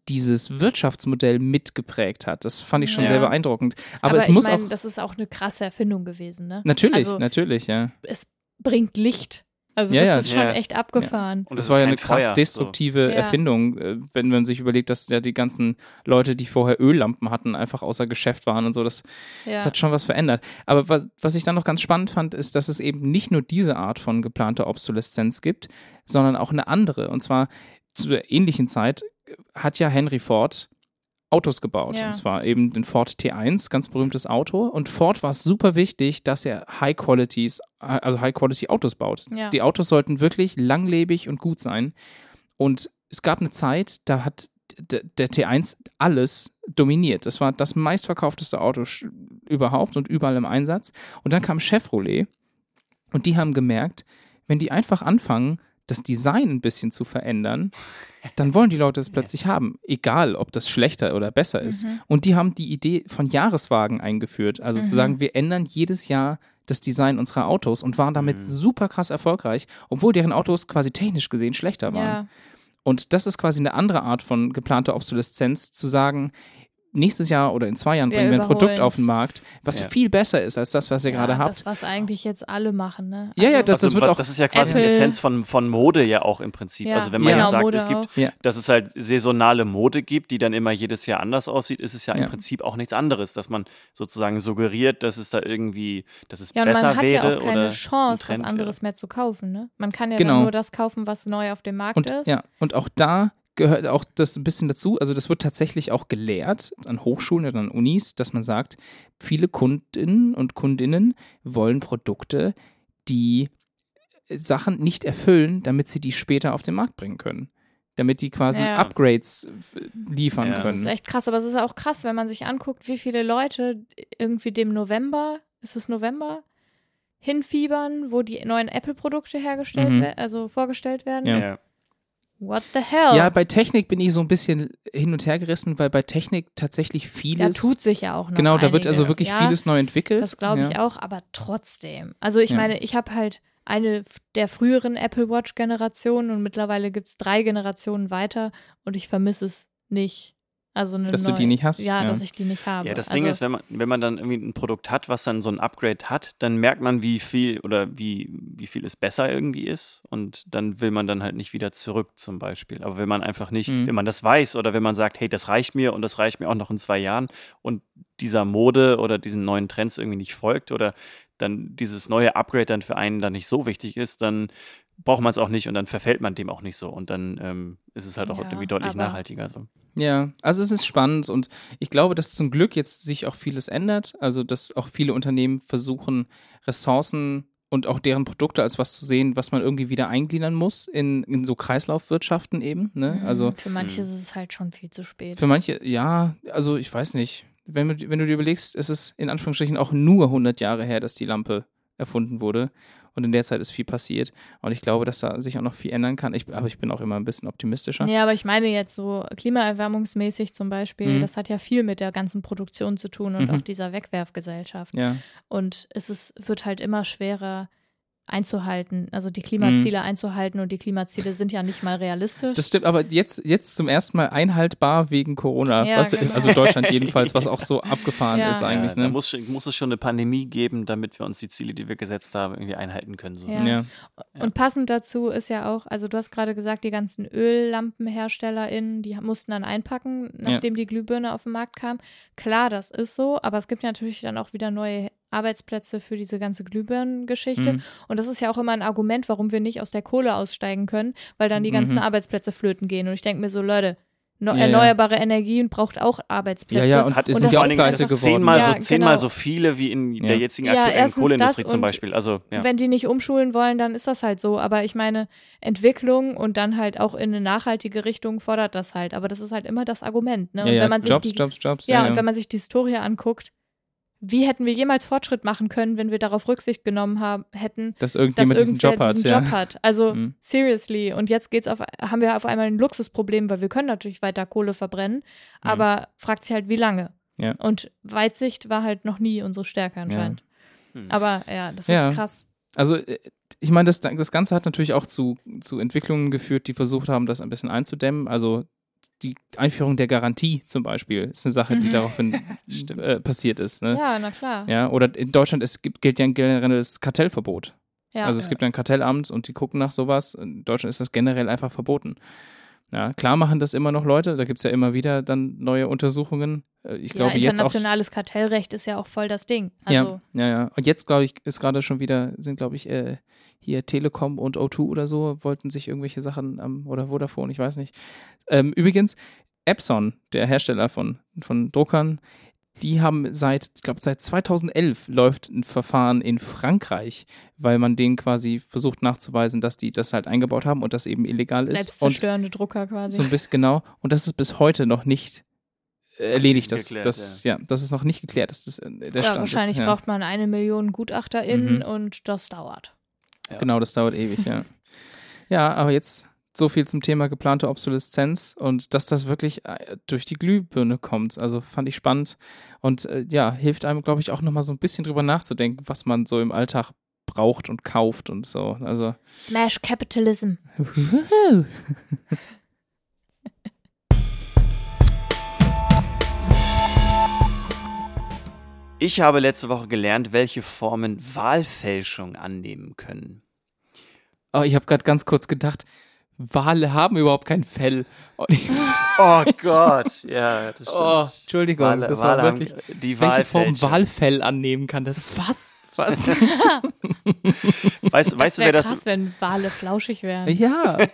dieses Wirtschaftsmodell mitgeprägt hat. Das fand ich schon Ja. sehr beeindruckend. Aber, Aber, es ich muss meine, auch das ist auch eine krasse Erfindung gewesen, ne? natürlich, also- natürlich, ja. Es bringt Licht Also Ja, das ja. ist schon Ja. echt abgefahren. Und das es war ja eine krass Feuer, so. destruktive Ja. Erfindung, äh, wenn man sich überlegt, dass ja die ganzen Leute, die vorher Öllampen hatten, einfach außer Geschäft waren und so. Das, Ja. das hat schon was verändert. Aber was, was ich dann noch ganz spannend fand, ist, dass es eben nicht nur diese Art von geplanter Obsoleszenz gibt, sondern auch eine andere. Und zwar zu der ähnlichen Zeit hat ja Henry Ford Autos gebaut. Ja. Und zwar eben den Ford T1, ganz berühmtes Auto. Und Ford war es super wichtig, dass er High Qualities, also High Quality Autos baut. Ja. Die Autos sollten wirklich langlebig und gut sein. Und es gab eine Zeit, da hat der T1 alles dominiert. Das war das meistverkaufteste Auto überhaupt und überall im Einsatz. Und dann kam Chevrolet und die haben gemerkt, wenn die einfach anfangen, das Design ein bisschen zu verändern, dann wollen die Leute es <laughs> plötzlich haben. Egal, ob das schlechter oder besser ist. Mhm. Und die haben die Idee von Jahreswagen eingeführt. Also zu Mhm. sagen, wir ändern jedes Jahr das Design unserer Autos und waren damit Mhm. super krass erfolgreich, obwohl deren Autos quasi technisch gesehen schlechter waren. Ja. Und das ist quasi eine andere Art von geplanter Obsoleszenz, zu sagen, nächstes Jahr oder in zwei Jahren Wir bringen wir ein Produkt auf den Markt, was Ja. viel besser ist als das, was ihr ja, gerade habt. Das, was eigentlich jetzt alle machen, ne? Ja, ja, das- Also, wird auch das ist ja quasi Apple- die Essenz von, von Mode ja auch im Prinzip. Ja, also wenn man genau, jetzt sagt, Mode es gibt, auch. Ja. dass es halt saisonale Mode gibt, die dann immer jedes Jahr anders aussieht, ist es ja, Ja. im Prinzip auch nichts anderes, dass man sozusagen suggeriert, dass es da irgendwie, dass es Ja, und besser man hat wäre ja auch keine ein Chance, was anderes mehr zu kaufen, ne? Man kann ja Genau. dann nur das kaufen, was neu auf dem Markt Und, ist. ja, und auch da gehört auch das ein bisschen dazu. Also das wird tatsächlich auch gelehrt an Hochschulen oder an Unis, dass man sagt, viele Kundinnen und Kundinnen wollen Produkte, die Sachen nicht erfüllen, damit sie die später auf den Markt bringen können. Damit die quasi Ja. Upgrades äh, liefern Ja. Das können. ist echt krass, aber es ist auch krass, wenn man sich anguckt, wie viele Leute irgendwie dem November, ist es November, hinfiebern, wo die neuen Apple-Produkte hergestellt Mhm. werden, also vorgestellt werden. Ja. Ja. What the hell? Ja, bei Technik bin ich so ein bisschen hin und her gerissen, weil bei Technik tatsächlich da vieles. tut sich ja auch noch genau, da wird also wirklich ja, vieles neu entwickelt. Das glaube ich ja. auch, aber trotzdem. Also ich Ja. meine, ich habe halt eine der früheren Apple Watch-Generationen und mittlerweile gibt es drei Generationen weiter und ich vermisse es nicht. Also eine Dass du neue, die nicht hast, Ja, ja. dass ich die nicht habe. Ja, das also, Ding ist, wenn man, wenn man dann irgendwie ein Produkt hat, was dann so ein Upgrade hat, dann merkt man, wie viel oder wie, wie viel es besser irgendwie ist. Und dann will man dann halt nicht wieder zurück, zum Beispiel. Aber wenn man einfach nicht, Mhm. wenn man das weiß oder wenn man sagt, hey, das reicht mir und das reicht mir auch noch in zwei Jahren und dieser Mode oder diesen neuen Trends irgendwie nicht folgt oder dann dieses neue Upgrade dann für einen dann nicht so wichtig ist, dann braucht man es auch nicht und dann verfällt man dem auch nicht so. Und dann ähm, ist es halt auch Ja, irgendwie deutlich aber- nachhaltiger. So. Ja, also es ist spannend und ich glaube, dass zum Glück jetzt sich auch vieles ändert. Also, dass auch viele Unternehmen versuchen, Ressourcen und auch deren Produkte als was zu sehen, was man irgendwie wieder eingliedern muss in, in so Kreislaufwirtschaften eben. Ne? mhm, Also für manche Mhm. ist es halt schon viel zu spät. für manche, ja, also ich weiß nicht. Wenn, du- wenn du dir überlegst, es ist in Anführungsstrichen auch nur 100 Jahre her, dass die Lampe erfunden wurde. Und in der Zeit ist viel passiert. Und ich glaube, dass da sich auch noch viel ändern kann. Ich, aber ich bin auch immer ein bisschen optimistischer. Ja, aber ich meine jetzt so klimaerwärmungsmäßig zum Beispiel, Mhm. das hat ja viel mit der ganzen Produktion zu tun und Mhm. auch dieser Wegwerfgesellschaft. Ja. Und es ist, wird halt immer schwerer einzuhalten, also die Klimaziele einzuhalten und die Klimaziele sind ja nicht mal realistisch. Mhm. Das stimmt, aber jetzt, jetzt zum ersten Mal einhaltbar wegen Corona. Ja, was, genau. Also in Deutschland jedenfalls, was auch so abgefahren <laughs> Ja. ist eigentlich. ja, Da Ne? muss, muss es schon eine Pandemie geben, damit wir uns die Ziele, die wir gesetzt haben, irgendwie einhalten können. So. Und passend dazu ist ja auch, also du hast gerade gesagt, die ganzen ÖllampenherstellerInnen, die mussten dann einpacken, nachdem die Glühbirne auf den Markt kam. Klar, das ist so, aber es gibt ja natürlich dann auch wieder neue Arbeitsplätze für diese ganze Glühbirnengeschichte. Mhm. Und das ist ja auch immer ein Argument, warum wir nicht aus der Kohle aussteigen können, weil dann die ganzen Mhm. Arbeitsplätze flöten gehen. Und ich denke mir so, Leute, no Ja, ja. erneuerbare Energien braucht auch Arbeitsplätze. Ja, ja, und Hat es es sind und ja auch Pleite geworden. zehnmal, Ja, so, zehnmal genau. so viele wie in Ja. der jetzigen Ja, aktuellen Kohleindustrie zum und Beispiel. Also, ja. Wenn die nicht umschulen wollen, dann ist das halt so. Aber ich meine, Entwicklung und dann halt auch in eine nachhaltige Richtung fordert das halt. Aber das ist halt immer das Argument. Ne? Und ja, ja, wenn man sich Jobs, die, Jobs, Jobs. ja, und wenn man sich die Historie anguckt, wie hätten wir jemals Fortschritt machen können, wenn wir darauf Rücksicht genommen haben, hätten, dass dass irgendjemand diesen irgendwer Job hat. diesen ja. Job hat. Also Mhm. seriously. Und jetzt geht's auf, haben wir auf einmal ein Luxusproblem, weil wir können natürlich weiter Kohle verbrennen, aber fragt sich halt, wie lange. Mhm. Ja. Und Weitsicht war halt noch nie unsere Stärke anscheinend. Hm. Aber ja, das Ja. ist krass. Also, äh, ich meine, das, das Ganze hat natürlich auch zu, zu Entwicklungen geführt, die versucht haben, das ein bisschen einzudämmen. Also die Einführung der Garantie zum Beispiel ist eine Sache, die Mhm. daraufhin <laughs> äh, passiert ist. Ne? Ja, na klar. Ja, oder in Deutschland es gibt, gilt ja ein generelles Kartellverbot. Ja. also es gibt ein Kartellamt und die gucken nach sowas. In Deutschland ist das generell einfach verboten. Ja, klar machen das immer noch Leute, da gibt es ja immer wieder dann neue Untersuchungen. Äh, Ich ja, glaube jetzt auch. internationales Kartellrecht ist ja auch voll das Ding. Also, ja, ja, ja. Und jetzt, glaube ich, ist gerade schon wieder, sind, glaube ich, äh, hier Telekom und O2 oder so, wollten sich irgendwelche Sachen am, oder Vodafone, ich weiß nicht. Ähm, übrigens, Epson, der Hersteller von, von Druckern, die haben seit, ich glaube, seit 2011 läuft ein Verfahren in Frankreich, weil man denen quasi versucht nachzuweisen, dass die das halt eingebaut haben und das eben illegal ist. Und selbstzerstörende Drucker quasi. so ein bisschen genau. Und das ist bis heute noch nicht äh, erledigt. Das, geklärt, das, ja. das ist noch nicht geklärt. Das ist äh, der ja, Stand. wahrscheinlich ist, ja. braucht man eine Million GutachterInnen Mhm. und das dauert. Ja. Genau, das dauert ewig, ja. Ja, aber jetzt so viel zum Thema geplante Obsoleszenz und dass das wirklich äh, durch die Glühbirne kommt. Also fand ich spannend und äh, ja, hilft einem, glaube ich, auch nochmal so ein bisschen drüber nachzudenken, was man so im Alltag braucht und kauft und so. Also. Smash Capitalism. <laughs> Ich habe letzte Woche gelernt, welche Formen Wahlfälschung annehmen können. Oh, ich habe gerade ganz kurz gedacht, Wale haben überhaupt kein Fell. Oh Gott, ja, das stimmt. oh, Entschuldigung, Wale, das war Wale haben wirklich. die Welche Form. Walfell annehmen kann das? Was? Was? <laughs> Weißt, weißt Das du, wer wäre das krass, wenn Wale flauschig wären. ja. <laughs>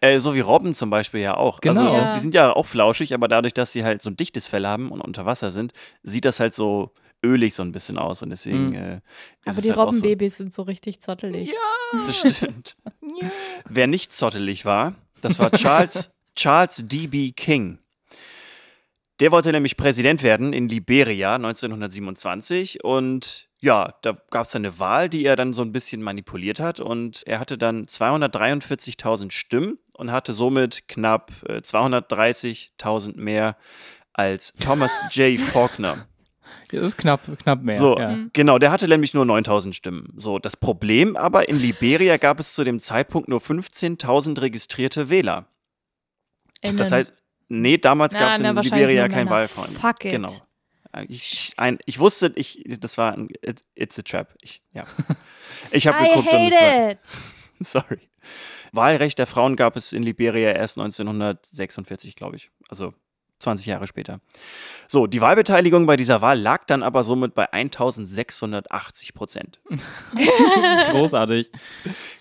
Äh, so wie Robben zum Beispiel ja auch. Genau. Also, Ja. die sind ja auch flauschig, aber dadurch, dass sie halt so ein dichtes Fell haben und unter Wasser sind, sieht das halt so ölig so ein bisschen aus und deswegen Mhm. äh, Aber die halt Robbenbabys sind so richtig zottelig. So, das <laughs> stimmt. Wer nicht zottelig war, das war Charles, <laughs> Charles D.B. King. Der wollte nämlich Präsident werden in Liberia 1927 und ja, da gab es eine Wahl, die er dann so ein bisschen manipuliert hat und er hatte dann 243.000 Stimmen und hatte somit knapp äh, 230.000 mehr als Thomas J. Faulkner. <laughs> Das ist knapp, knapp mehr. So, ja. genau, der hatte nämlich nur 9000 Stimmen. So, das Problem aber, in Liberia gab es zu dem Zeitpunkt nur 15.000 registrierte Wähler. Das Innen. heißt, nee, damals gab es in Liberia nur kein Männer. Wahlfreund. Fuck it. Genau. Ich, ein, ich wusste, ich, das war ein it, It's a Trap. Ich, ja. <laughs> ich habe geguckt und es war, <laughs> sorry. Wahlrecht der Frauen gab es in Liberia erst 1946, glaube ich. Also 20 Jahre später. So, die Wahlbeteiligung bei dieser Wahl lag dann aber somit bei 1680 Prozent. <laughs> Großartig.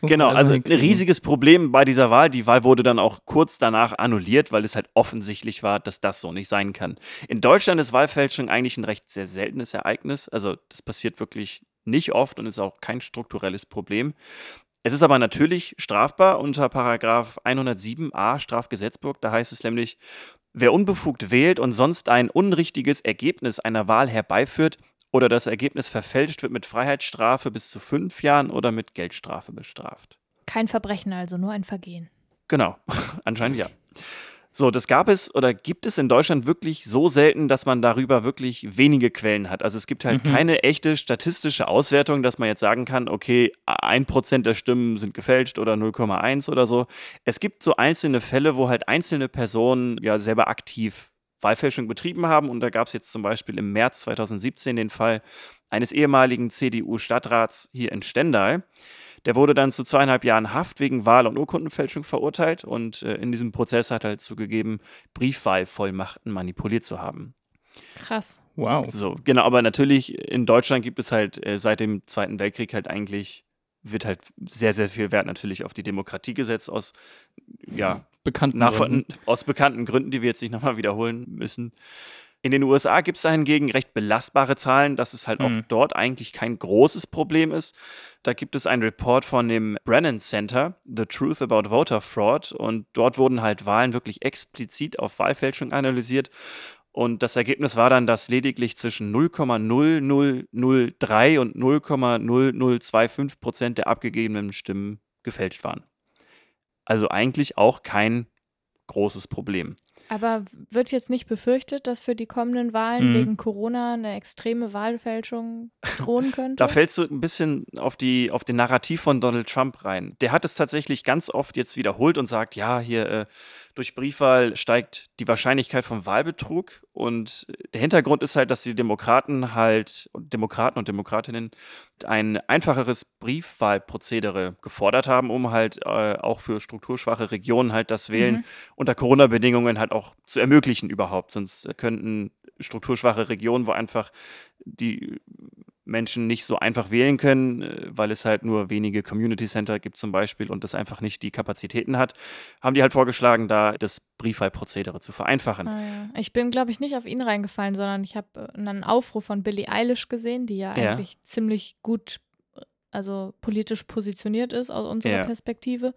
Genau, also ein riesiges Problem bei dieser Wahl. Die Wahl wurde dann auch kurz danach annulliert, weil es halt offensichtlich war, dass das so nicht sein kann. In Deutschland ist Wahlfälschung eigentlich ein recht sehr seltenes Ereignis. Also das passiert wirklich nicht oft und ist auch kein strukturelles Problem. Es ist aber natürlich strafbar unter Paragraph 107a Strafgesetzbuch. Da heißt es nämlich, wer unbefugt wählt und sonst ein unrichtiges Ergebnis einer Wahl herbeiführt oder das Ergebnis verfälscht, wird mit Freiheitsstrafe bis zu fünf Jahren oder mit Geldstrafe bestraft. Kein Verbrechen also, nur ein Vergehen. Genau, <laughs> anscheinend ja. So, das gab es oder gibt es in Deutschland wirklich so selten, dass man darüber wirklich wenige Quellen hat. Also es gibt halt Mhm. keine echte statistische Auswertung, dass man jetzt sagen kann, okay, ein Prozent der Stimmen sind gefälscht oder 0,1 oder so. Es gibt so einzelne Fälle, wo halt einzelne Personen ja selber aktiv Wahlfälschung betrieben haben. Und da gab es jetzt zum Beispiel im März 2017 den Fall eines ehemaligen CDU-Stadtrats hier in Stendal. Der wurde dann zu zweieinhalb Jahren Haft wegen Wahl- und Urkundenfälschung verurteilt und äh, in diesem Prozess hat er halt zugegeben, Briefwahlvollmachten manipuliert zu haben. Krass. Wow. So, genau, aber natürlich in Deutschland gibt es halt äh, seit dem Zweiten Weltkrieg halt eigentlich, wird halt sehr, sehr viel Wert natürlich auf die Demokratie gesetzt aus, ja, Bekannten. nach, Gründen. aus bekannten Gründen, die wir jetzt nicht nochmal wiederholen müssen. In den USA gibt es da hingegen recht belastbare Zahlen, dass es halt auch Mhm. dort eigentlich kein großes Problem ist. Da gibt es einen Report von dem Brennan Center, The Truth About Voter Fraud, und dort wurden halt Wahlen wirklich explizit auf Wahlfälschung analysiert. Und das Ergebnis war dann, dass lediglich zwischen 0,0003 und 0,0025 Prozent der abgegebenen Stimmen gefälscht waren. Also eigentlich auch kein großes Problem. Aber wird jetzt nicht befürchtet, dass für die kommenden Wahlen Mhm. wegen Corona eine extreme Wahlfälschung drohen <laughs> könnte? Da fällst du ein bisschen auf, die, auf den Narrativ von Donald Trump rein. Der hat es tatsächlich ganz oft jetzt wiederholt und sagt, ja, hier äh, durch Briefwahl steigt die Wahrscheinlichkeit von Wahlbetrug. Und der Hintergrund ist halt, dass die Demokraten halt, Demokraten und Demokratinnen ein einfacheres Briefwahlprozedere gefordert haben, um halt äh, auch für strukturschwache Regionen halt das Wählen Mhm. unter Corona-Bedingungen halt auch zu ermöglichen überhaupt. Sonst könnten strukturschwache Regionen, wo einfach die Menschen nicht so einfach wählen können, äh, weil es halt nur wenige Community Center gibt zum Beispiel und das einfach nicht die Kapazitäten hat, haben die halt vorgeschlagen, da das Briefwahlprozedere zu vereinfachen. Ah, ja. Ich bin, glaube ich, nicht auf ihn reingefallen, sondern ich habe äh, einen Aufruf von Billie Eilish gesehen, die ja, Ja. eigentlich ziemlich gut, äh, also politisch positioniert ist aus unserer Ja. Perspektive.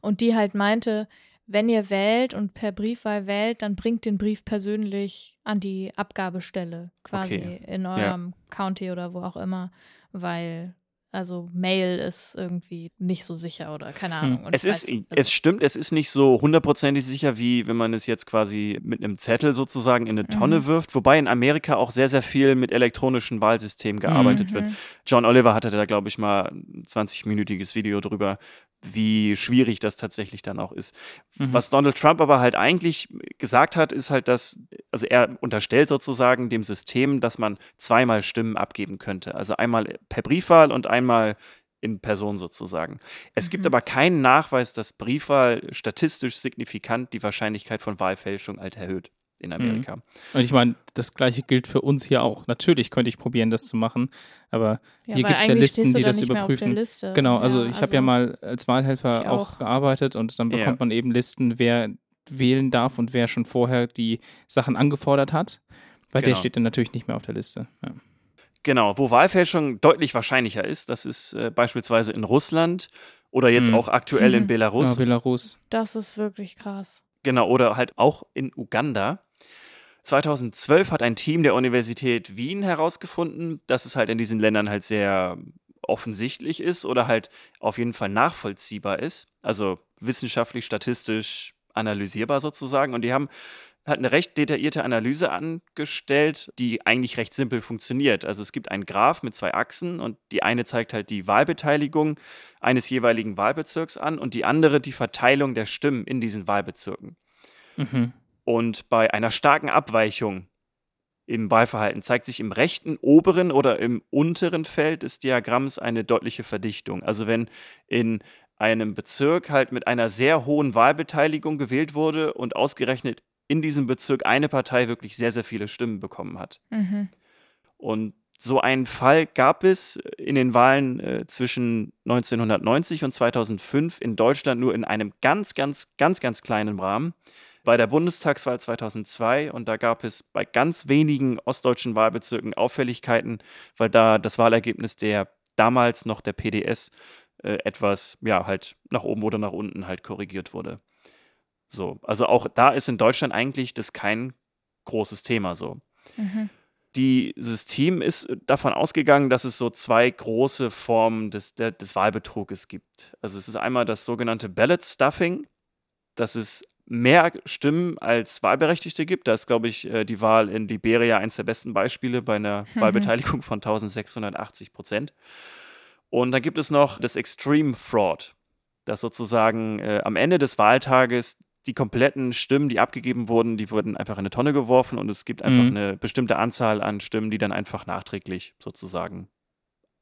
Und die halt meinte, wenn ihr wählt und per Briefwahl wählt, dann bringt den Brief persönlich an die Abgabestelle quasi Okay. in eurem County oder wo auch immer, weil also Mail ist irgendwie nicht so sicher oder keine Hm. Ahnung. Und Es ist, weiß- also es stimmt, es ist nicht so hundertprozentig sicher, wie wenn man es jetzt quasi mit einem Zettel sozusagen in eine Tonne Mhm. wirft, wobei in Amerika auch sehr, sehr viel mit elektronischen Wahlsystemen gearbeitet wird. Mhm. John Oliver hatte da, glaube ich, mal ein 20-minütiges Video drüber, wie schwierig das tatsächlich dann auch ist. Mhm. Was Donald Trump aber halt eigentlich gesagt hat, ist halt, dass, also er unterstellt sozusagen dem System, dass man zweimal Stimmen abgeben könnte. Also einmal per Briefwahl und einmal in Person sozusagen. Es gibt Mhm. aber keinen Nachweis, dass Briefwahl statistisch signifikant die Wahrscheinlichkeit von Wahlfälschung halt erhöht Mhm. in Amerika. Und ich meine, das gleiche gilt für uns hier auch. Natürlich könnte ich probieren, das zu machen, aber Ja, Hier weil gibt's ja Listen, die das der überprüfen. Genau, also ich habe ja also- mal als Wahlhelfer auch auch. gearbeitet und dann Ja. bekommt man eben Listen, wer wählen darf und wer schon vorher die Sachen angefordert hat, weil der Genau. steht dann natürlich nicht mehr auf der Liste. Ja. Genau, wo Wahlfälschung deutlich wahrscheinlicher ist, das ist äh, beispielsweise in Russland oder jetzt Mhm. auch aktuell in Mhm. Belarus. Ja, Belarus. Das ist wirklich krass. Genau, oder halt auch in Uganda. 2012 hat ein Team der Universität Wien herausgefunden, dass es halt in diesen Ländern halt sehr offensichtlich ist oder halt auf jeden Fall nachvollziehbar ist. Also wissenschaftlich, statistisch analysierbar sozusagen. Und die haben halt eine recht detaillierte Analyse angestellt, die eigentlich recht simpel funktioniert. Also es gibt einen Graph mit zwei Achsen und die eine zeigt halt die Wahlbeteiligung eines jeweiligen Wahlbezirks an und die andere die Verteilung der Stimmen in diesen Wahlbezirken. Mhm. Und bei einer starken Abweichung im Wahlverhalten zeigt sich im rechten oberen oder im unteren Feld des Diagramms eine deutliche Verdichtung. Also wenn in einem Bezirk halt mit einer sehr hohen Wahlbeteiligung gewählt wurde und ausgerechnet in diesem Bezirk eine Partei wirklich sehr, sehr viele Stimmen bekommen hat. Mhm. Und so einen Fall gab es in den Wahlen äh, zwischen 1990 und 2005 in Deutschland nur in einem ganz, ganz, ganz, ganz kleinen Rahmen. Bei der Bundestagswahl 2002 und da gab es bei ganz wenigen ostdeutschen Wahlbezirken Auffälligkeiten, weil da das Wahlergebnis der damals noch der PDS äh, etwas, ja, halt nach oben oder nach unten halt korrigiert wurde. So, also auch da ist in Deutschland eigentlich das kein großes Thema so Mhm. dieses Team ist davon ausgegangen, dass es so zwei große Formen des, der, des Wahlbetruges gibt. Also es ist einmal das sogenannte Ballot Stuffing, dass es mehr Stimmen als Wahlberechtigte gibt. Da ist, glaube ich, äh, die Wahl in Liberia eines der besten Beispiele bei einer Mhm. Wahlbeteiligung von 1680 Prozent. Und dann gibt es noch das Extreme Fraud, dass sozusagen äh, am Ende des Wahltages die kompletten Stimmen, die abgegeben wurden, die wurden einfach in eine Tonne geworfen und es gibt einfach Mhm. eine bestimmte Anzahl an Stimmen, die dann einfach nachträglich sozusagen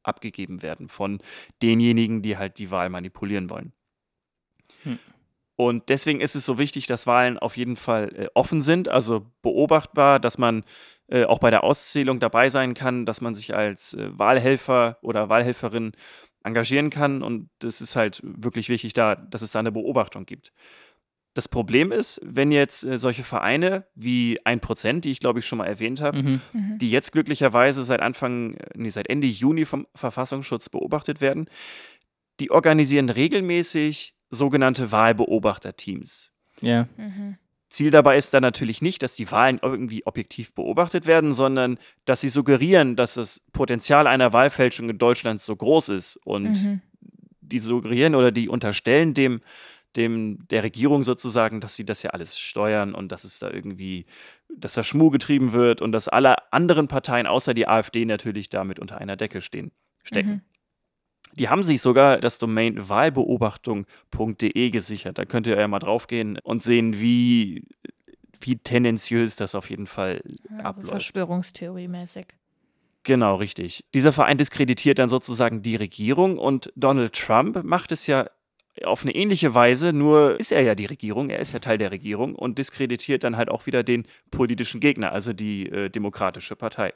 abgegeben werden von denjenigen, die halt die Wahl manipulieren wollen. Hm. Und deswegen ist es so wichtig, dass Wahlen auf jeden Fall äh, offen sind, also beobachtbar, dass man äh, auch bei der Auszählung dabei sein kann, dass man sich als äh, Wahlhelfer oder Wahlhelferin engagieren kann. Und es ist halt wirklich wichtig, da, dass es da eine Beobachtung gibt. Das Problem ist, wenn jetzt äh, solche Vereine wie 1%, die ich glaube ich schon mal erwähnt habe, Mhm. Mhm. die jetzt glücklicherweise seit Anfang, äh, nee, seit Ende Juni vom Verfassungsschutz beobachtet werden, die organisieren regelmäßig sogenannte Wahlbeobachterteams. Ja. Mhm. Ziel dabei ist dann natürlich nicht, dass die Wahlen irgendwie objektiv beobachtet werden, sondern dass sie suggerieren, dass das Potenzial einer Wahlfälschung in Deutschland so groß ist. Und Mhm. die suggerieren oder die unterstellen dem, dem, der Regierung sozusagen, dass sie das ja alles steuern und dass es da irgendwie, dass da Schmuh getrieben wird und dass alle anderen Parteien außer die AfD natürlich damit unter einer Decke stehen, stecken. Mhm. Die haben sich sogar das Domain wahlbeobachtung.de gesichert. Da könnt ihr ja mal draufgehen und sehen, wie, wie tendenziös das auf jeden Fall Also abläuft. Verschwörungstheorie-mäßig. Genau, richtig. Dieser Verein diskreditiert dann sozusagen die Regierung und Donald Trump macht es ja auf eine ähnliche Weise, nur ist er ja die Regierung, er ist ja Teil der Regierung und diskreditiert dann halt auch wieder den politischen Gegner, also die äh, Demokratische Partei.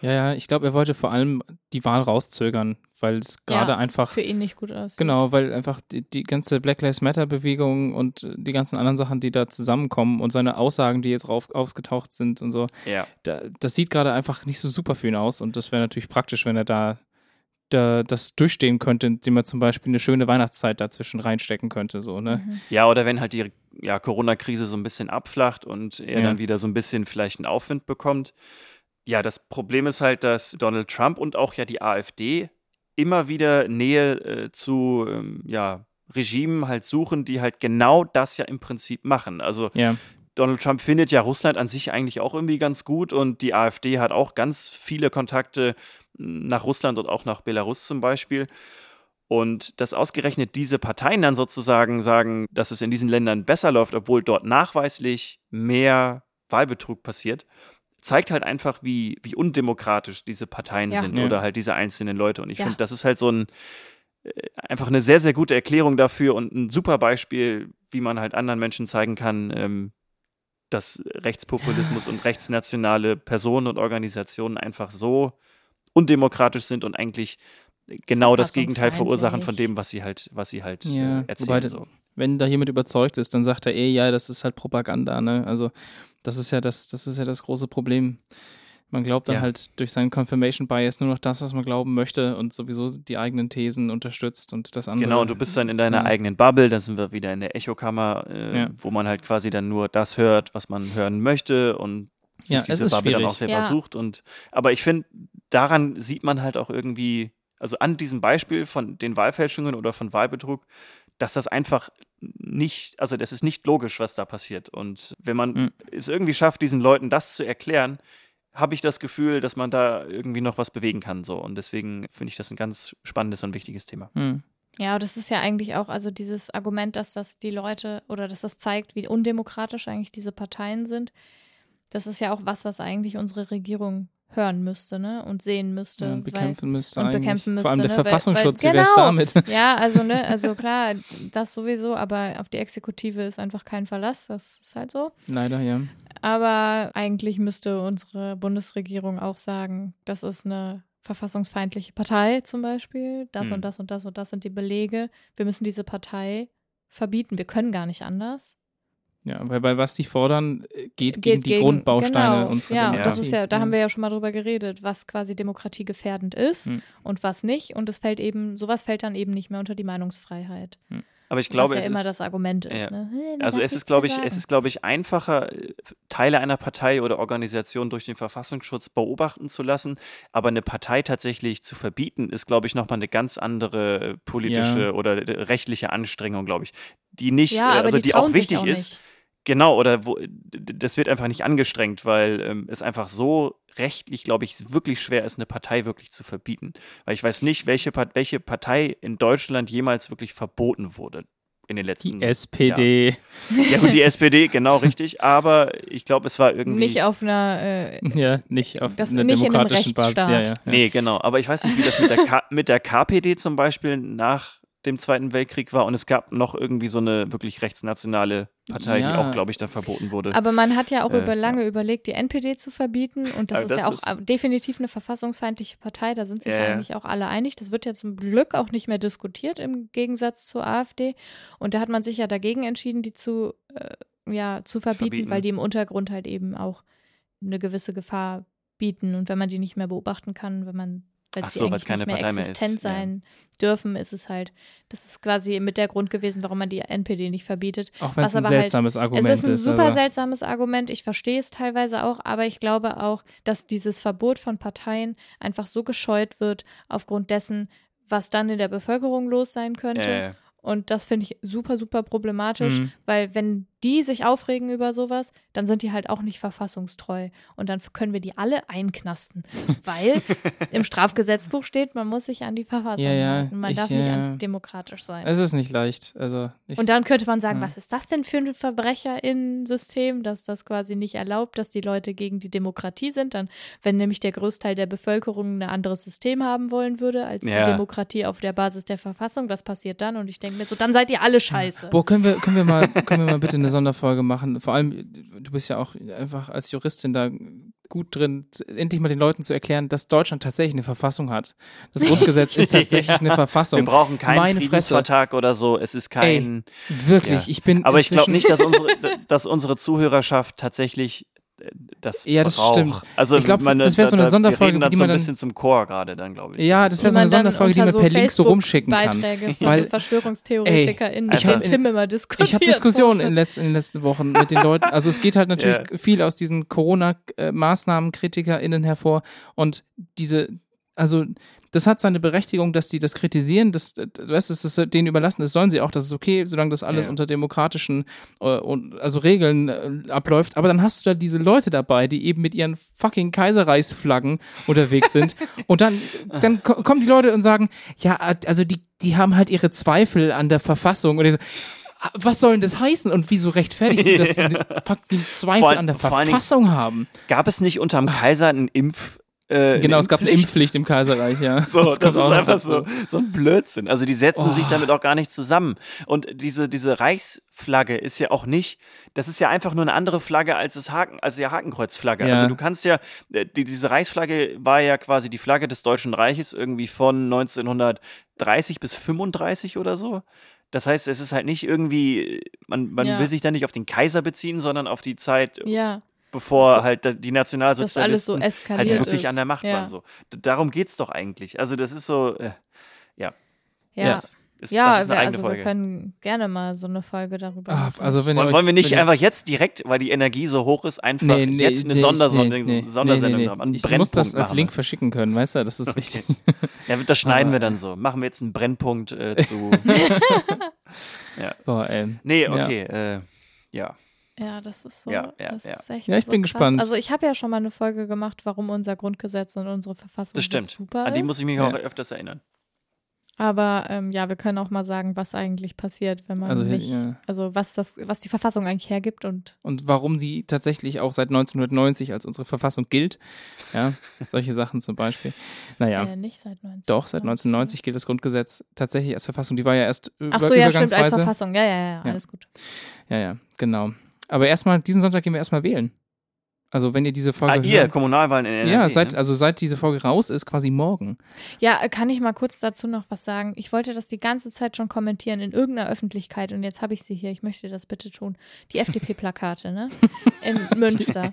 Ja, ja, ich glaube, er wollte vor allem die Wahl rauszögern, weil es gerade Ja, einfach. Für ihn nicht gut aussieht. Genau, weil einfach die, die ganze Black Lives Matter-Bewegung und äh, die ganzen anderen Sachen, die da zusammenkommen und seine Aussagen, die jetzt rauf, aufgetaucht sind und so, Ja. da, das sieht gerade einfach nicht so super für ihn aus und das wäre natürlich praktisch, wenn er da, da das durchstehen könnte, indem er zum Beispiel eine schöne Weihnachtszeit dazwischen reinstecken könnte, so, ne? Mhm. Ja, oder wenn halt die ja, Corona-Krise so ein bisschen abflacht und er Ja. dann wieder so ein bisschen vielleicht einen Aufwind bekommt. Ja, das Problem ist halt, dass Donald Trump und auch ja die AfD immer wieder Nähe äh, zu ähm, ja, Regimen halt suchen, die halt genau das ja im Prinzip machen. Also Ja, Donald Trump findet ja Russland an sich eigentlich auch irgendwie ganz gut und die AfD hat auch ganz viele Kontakte nach Russland und auch nach Belarus zum Beispiel. Und dass ausgerechnet diese Parteien dann sozusagen sagen, dass es in diesen Ländern besser läuft, obwohl dort nachweislich mehr Wahlbetrug passiert, zeigt halt einfach, wie, wie undemokratisch diese Parteien Ja. sind Ja. oder halt diese einzelnen Leute. Und ich Ja. finde, das ist halt so ein äh, einfach eine sehr, sehr gute Erklärung dafür und ein super Beispiel, wie man halt anderen Menschen zeigen kann, ähm, dass Rechtspopulismus und rechtsnationale Personen und Organisationen einfach so undemokratisch sind und eigentlich genau das Gegenteil verursachen von dem, was sie halt, was sie halt Ja, äh, wobei erzählen. das- So. wenn da jemand überzeugt ist, dann sagt er eh, ja, das ist halt Propaganda, ne? Also das ist ja das, das ist ja das große Problem. Man glaubt dann Ja. halt durch seinen Confirmation Bias nur noch das, was man glauben möchte und sowieso die eigenen Thesen unterstützt und das andere. Genau, und du bist dann in deiner Ja. eigenen Bubble, da sind wir wieder in der Echokammer, äh, Ja. wo man halt quasi dann nur das hört, was man hören möchte und sich Ja, es diese ist Bubble dann schwierig. auch selber Ja. sucht. Und, aber ich finde, daran sieht man halt auch irgendwie, also an diesem Beispiel von den Wahlfälschungen oder von Wahlbetrug, dass das einfach nicht, also das ist nicht logisch, was da passiert. Und wenn man Mhm. es irgendwie schafft, diesen Leuten das zu erklären, habe ich das Gefühl, dass man da irgendwie noch was bewegen kann. So. Und deswegen finde ich das ein ganz spannendes und wichtiges Thema. Hm. Ja, das ist ja eigentlich auch, also dieses Argument, dass das die Leute oder dass das zeigt, wie undemokratisch eigentlich diese Parteien sind, das ist ja auch was, was eigentlich unsere Regierung hören müsste, ne? Und sehen müsste. Weil- bekämpfen müsste und eigentlich. bekämpfen Vor allem müsste, der ne? Weil- Verfassungsschutz, weil- wie wär's genau. damit? <laughs> Ja, also, ne, also klar, das sowieso, aber auf die Exekutive ist einfach kein Verlass, das ist halt so. Leider, ja. Aber eigentlich müsste unsere Bundesregierung auch sagen, das ist eine verfassungsfeindliche Partei zum Beispiel. Das Hm. und das und das und das sind die Belege. Wir müssen diese Partei verbieten. Wir können gar nicht anders. Ja, weil, weil was die fordern, äh, geht, Geht gegen die Grundbausteine genau. unserer Ja, Demokratie. das ist ja, da ja. haben wir ja schon mal drüber geredet, was quasi demokratiegefährdend ist Hm. und was nicht. Und es fällt eben, sowas fällt dann eben nicht mehr unter die Meinungsfreiheit. Aber ich glaube, was es ja immer ist, das Argument ist. ja. Ne? Hey, man Also es ist, glaube ich, es ist, glaube ich, einfacher, äh, Teile einer Partei oder Organisation durch den Verfassungsschutz beobachten zu lassen, aber eine Partei tatsächlich zu verbieten, ist, glaube ich, nochmal eine ganz andere äh, politische Ja. oder äh, rechtliche Anstrengung, glaube ich, die nicht, ja, äh, aber also die, die, auch wichtig auch ist. Nicht. Genau, oder wo, das wird einfach nicht angestrengt, weil ähm, es einfach so rechtlich, glaube ich, wirklich schwer ist, eine Partei wirklich zu verbieten. Weil ich weiß nicht, welche, Part welche Partei in Deutschland jemals wirklich verboten wurde in den letzten Die SPD. ja, gut, die SPD, genau richtig. Aber ich glaube, es war irgendwie. Nicht auf einer äh, Ja, nicht auf Das einer nicht in einem demokratischen Basis. Ja, ja, ja. Nee, genau. Aber ich weiß nicht, wie das mit der, K mit der KPD zum Beispiel nach dem Zweiten Weltkrieg war. Und es gab noch irgendwie so eine wirklich rechtsnationale Partei, die Ja. auch, glaube ich, dann verboten wurde. Aber man hat ja auch Äh, über lange überlegt, die NPD zu verbieten. Und das Aber ist das ja auch ist- definitiv eine verfassungsfeindliche Partei. Da sind sich Ja, ja ja. eigentlich auch alle einig. Das wird ja zum Glück auch nicht mehr diskutiert im Gegensatz zur AfD. Und da hat man sich ja dagegen entschieden, die zu, äh, ja, zu verbieten, Verbieten. weil die im Untergrund halt eben auch eine gewisse Gefahr bieten. Und wenn man die nicht mehr beobachten kann, wenn man weil Ach sie so, eigentlich keine nicht mehr Partei mehr ist, existent ja. sein dürfen, ist es halt, das ist quasi mit der Grund gewesen, warum man die NPD nicht verbietet. Auch wenn es Was ein aber halt- seltsames Argument Es ist ein super aber- seltsames Argument. Ich verstehe es teilweise auch, aber ich glaube auch, dass dieses Verbot von Parteien einfach so gescheut wird aufgrund dessen, was dann in der Bevölkerung los sein könnte. äh, Und das finde ich super, super problematisch, Mhm. weil wenn die sich aufregen über sowas, dann sind die halt auch nicht verfassungstreu. Und dann können wir die alle einknasten. <laughs> weil im Strafgesetzbuch steht, man muss sich an die Verfassung Ja, ja, halten. Man ich, darf nicht ja. an demokratisch sein. Es ist nicht leicht. Also ich, Und dann könnte man sagen, ja. was ist das denn für ein Verbrecherinnen-System, dass das quasi nicht erlaubt, dass die Leute gegen die Demokratie sind. Dann, wenn nämlich der Großteil der Bevölkerung ein anderes System haben wollen würde als Ja. die Demokratie auf der Basis der Verfassung, was passiert dann? Und ich denke mir so, dann seid ihr alle scheiße. Boah, können wir, können wir mal, <laughs> können wir mal bitte eine Sonderfolge machen? Vor allem, du bist ja auch einfach als Juristin da gut drin, endlich mal den Leuten zu erklären, dass Deutschland tatsächlich eine Verfassung hat. Das <laughs> Grundgesetz ist tatsächlich Ja. eine Verfassung. Wir brauchen keinen Meine Fresse. Friedensvertrag oder so. Es ist kein. Wirklich, Ja. ich bin. Aber ich glaube nicht, dass <laughs> unsere, dass unsere Zuhörerschaft tatsächlich das Ja, das braucht. stimmt. Also Ich glaub, meine, das wär so eine da- Sonderfolge, die so man ein dann- bisschen zum Chor gerade dann, glaube ich. Ja, das so. wär so eine Sonderfolge, die man per Link so rumschicken kann. Beiträge von Weil- so VerschwörungstheoretikerInnen, mit Alter. Tim immer diskutiert. Ich habe Diskussionen in, letz- in den letzten Wochen mit den Leuten. Also es geht halt <laughs> natürlich viel aus diesen Corona-MaßnahmenkritikerInnen hervor und diese, also das hat seine Berechtigung, dass die das kritisieren, das, das, das ist denen überlassen, das sollen sie auch, das ist okay, solange das alles Ja. unter demokratischen äh, und, also Regeln äh, abläuft. Aber dann hast du da diese Leute dabei, die eben mit ihren fucking Kaiserreichsflaggen unterwegs sind <laughs> und dann, dann ko kommen die Leute und sagen, ja, also die, die haben halt ihre Zweifel an der Verfassung und ich so, "Ah, was soll denn das heißen und wieso rechtfertigst du, <laughs> dass sie fucking Zweifel an der Verfassung haben? Gab es nicht unterm Kaiser einen Impf. Äh, Genau, es gab eine Impfpflicht? Im Kaiserreich, ja. <laughs> So, das, kommt ist einfach so, so ein Blödsinn. Also die setzen sich Oh. damit auch gar nicht zusammen. Und diese, diese Reichsflagge ist ja auch nicht, das ist ja einfach nur eine andere Flagge als das Haken, als die Hakenkreuzflagge. Ja. Also du kannst ja, äh, die, diese Reichsflagge war ja quasi die Flagge des Deutschen Reiches irgendwie von 1930 bis 35 oder so. Das heißt, es ist halt nicht irgendwie, man, man Ja. will sich da nicht auf den Kaiser beziehen, sondern auf die Zeit, Ja, bevor So- halt die Nationalsozialisten alles so halt wirklich ist. an der Macht ja. waren. So. Darum geht es doch eigentlich. Also das ist so, äh, Ja, das ist, ja das ist eine wir- eigene also wir Folge. können gerne mal so eine Folge darüber Ah, machen. also wenn wollen, euch, wollen wir nicht wenn ihr, einfach jetzt direkt, weil die Energie so hoch ist, einfach Nee, nee, jetzt eine nee, Sondersendung, nee, nee, Sondersendung nee, nee, haben? Ich muss das Brennpunkt als machen Link wir. verschicken können, weißt du? Das ist wichtig. <laughs> Ja, das schneiden Aber- wir dann so. Machen wir jetzt einen Brennpunkt äh, zu. <laughs> <laughs> Boah, ey. nee, Ja. okay. Äh, ja. Ja, das ist so. Ja, ja, das ja. Ist echt Ja, ich so bin krass. gespannt. Also ich habe ja schon mal eine Folge gemacht, warum unser Grundgesetz und unsere Verfassung Das so stimmt. super An die ist. muss ich mich Ja. auch öfters erinnern. Aber ähm, ja, wir können auch mal sagen, was eigentlich passiert, wenn man Also, nicht, ja. also was das, was die Verfassung eigentlich hergibt und Und warum sie tatsächlich auch seit 1990 als unsere Verfassung gilt. Ja, <laughs> solche Sachen zum Beispiel. Naja. äh, nicht seit 1990. Doch, seit 1990 gilt das Grundgesetz tatsächlich als Verfassung. Die war ja erst über Ach so, ja, stimmt, als. Verfassung. Ja, ja, ja, Ja. alles gut. Ja, ja, genau. Aber erstmal, diesen Sonntag gehen wir erstmal wählen. Also wenn ihr diese Folge Ah, ihr, hört. Kommunalwahlen in NRW. Ja, seit, ne? also seit diese Folge raus ist, quasi morgen. Ja, äh, kann ich mal kurz dazu noch was sagen? Ich wollte das die ganze Zeit schon kommentieren in irgendeiner Öffentlichkeit und jetzt habe ich sie hier. Ich möchte das bitte tun. Die FDP-Plakate, ne? In <laughs> Münster.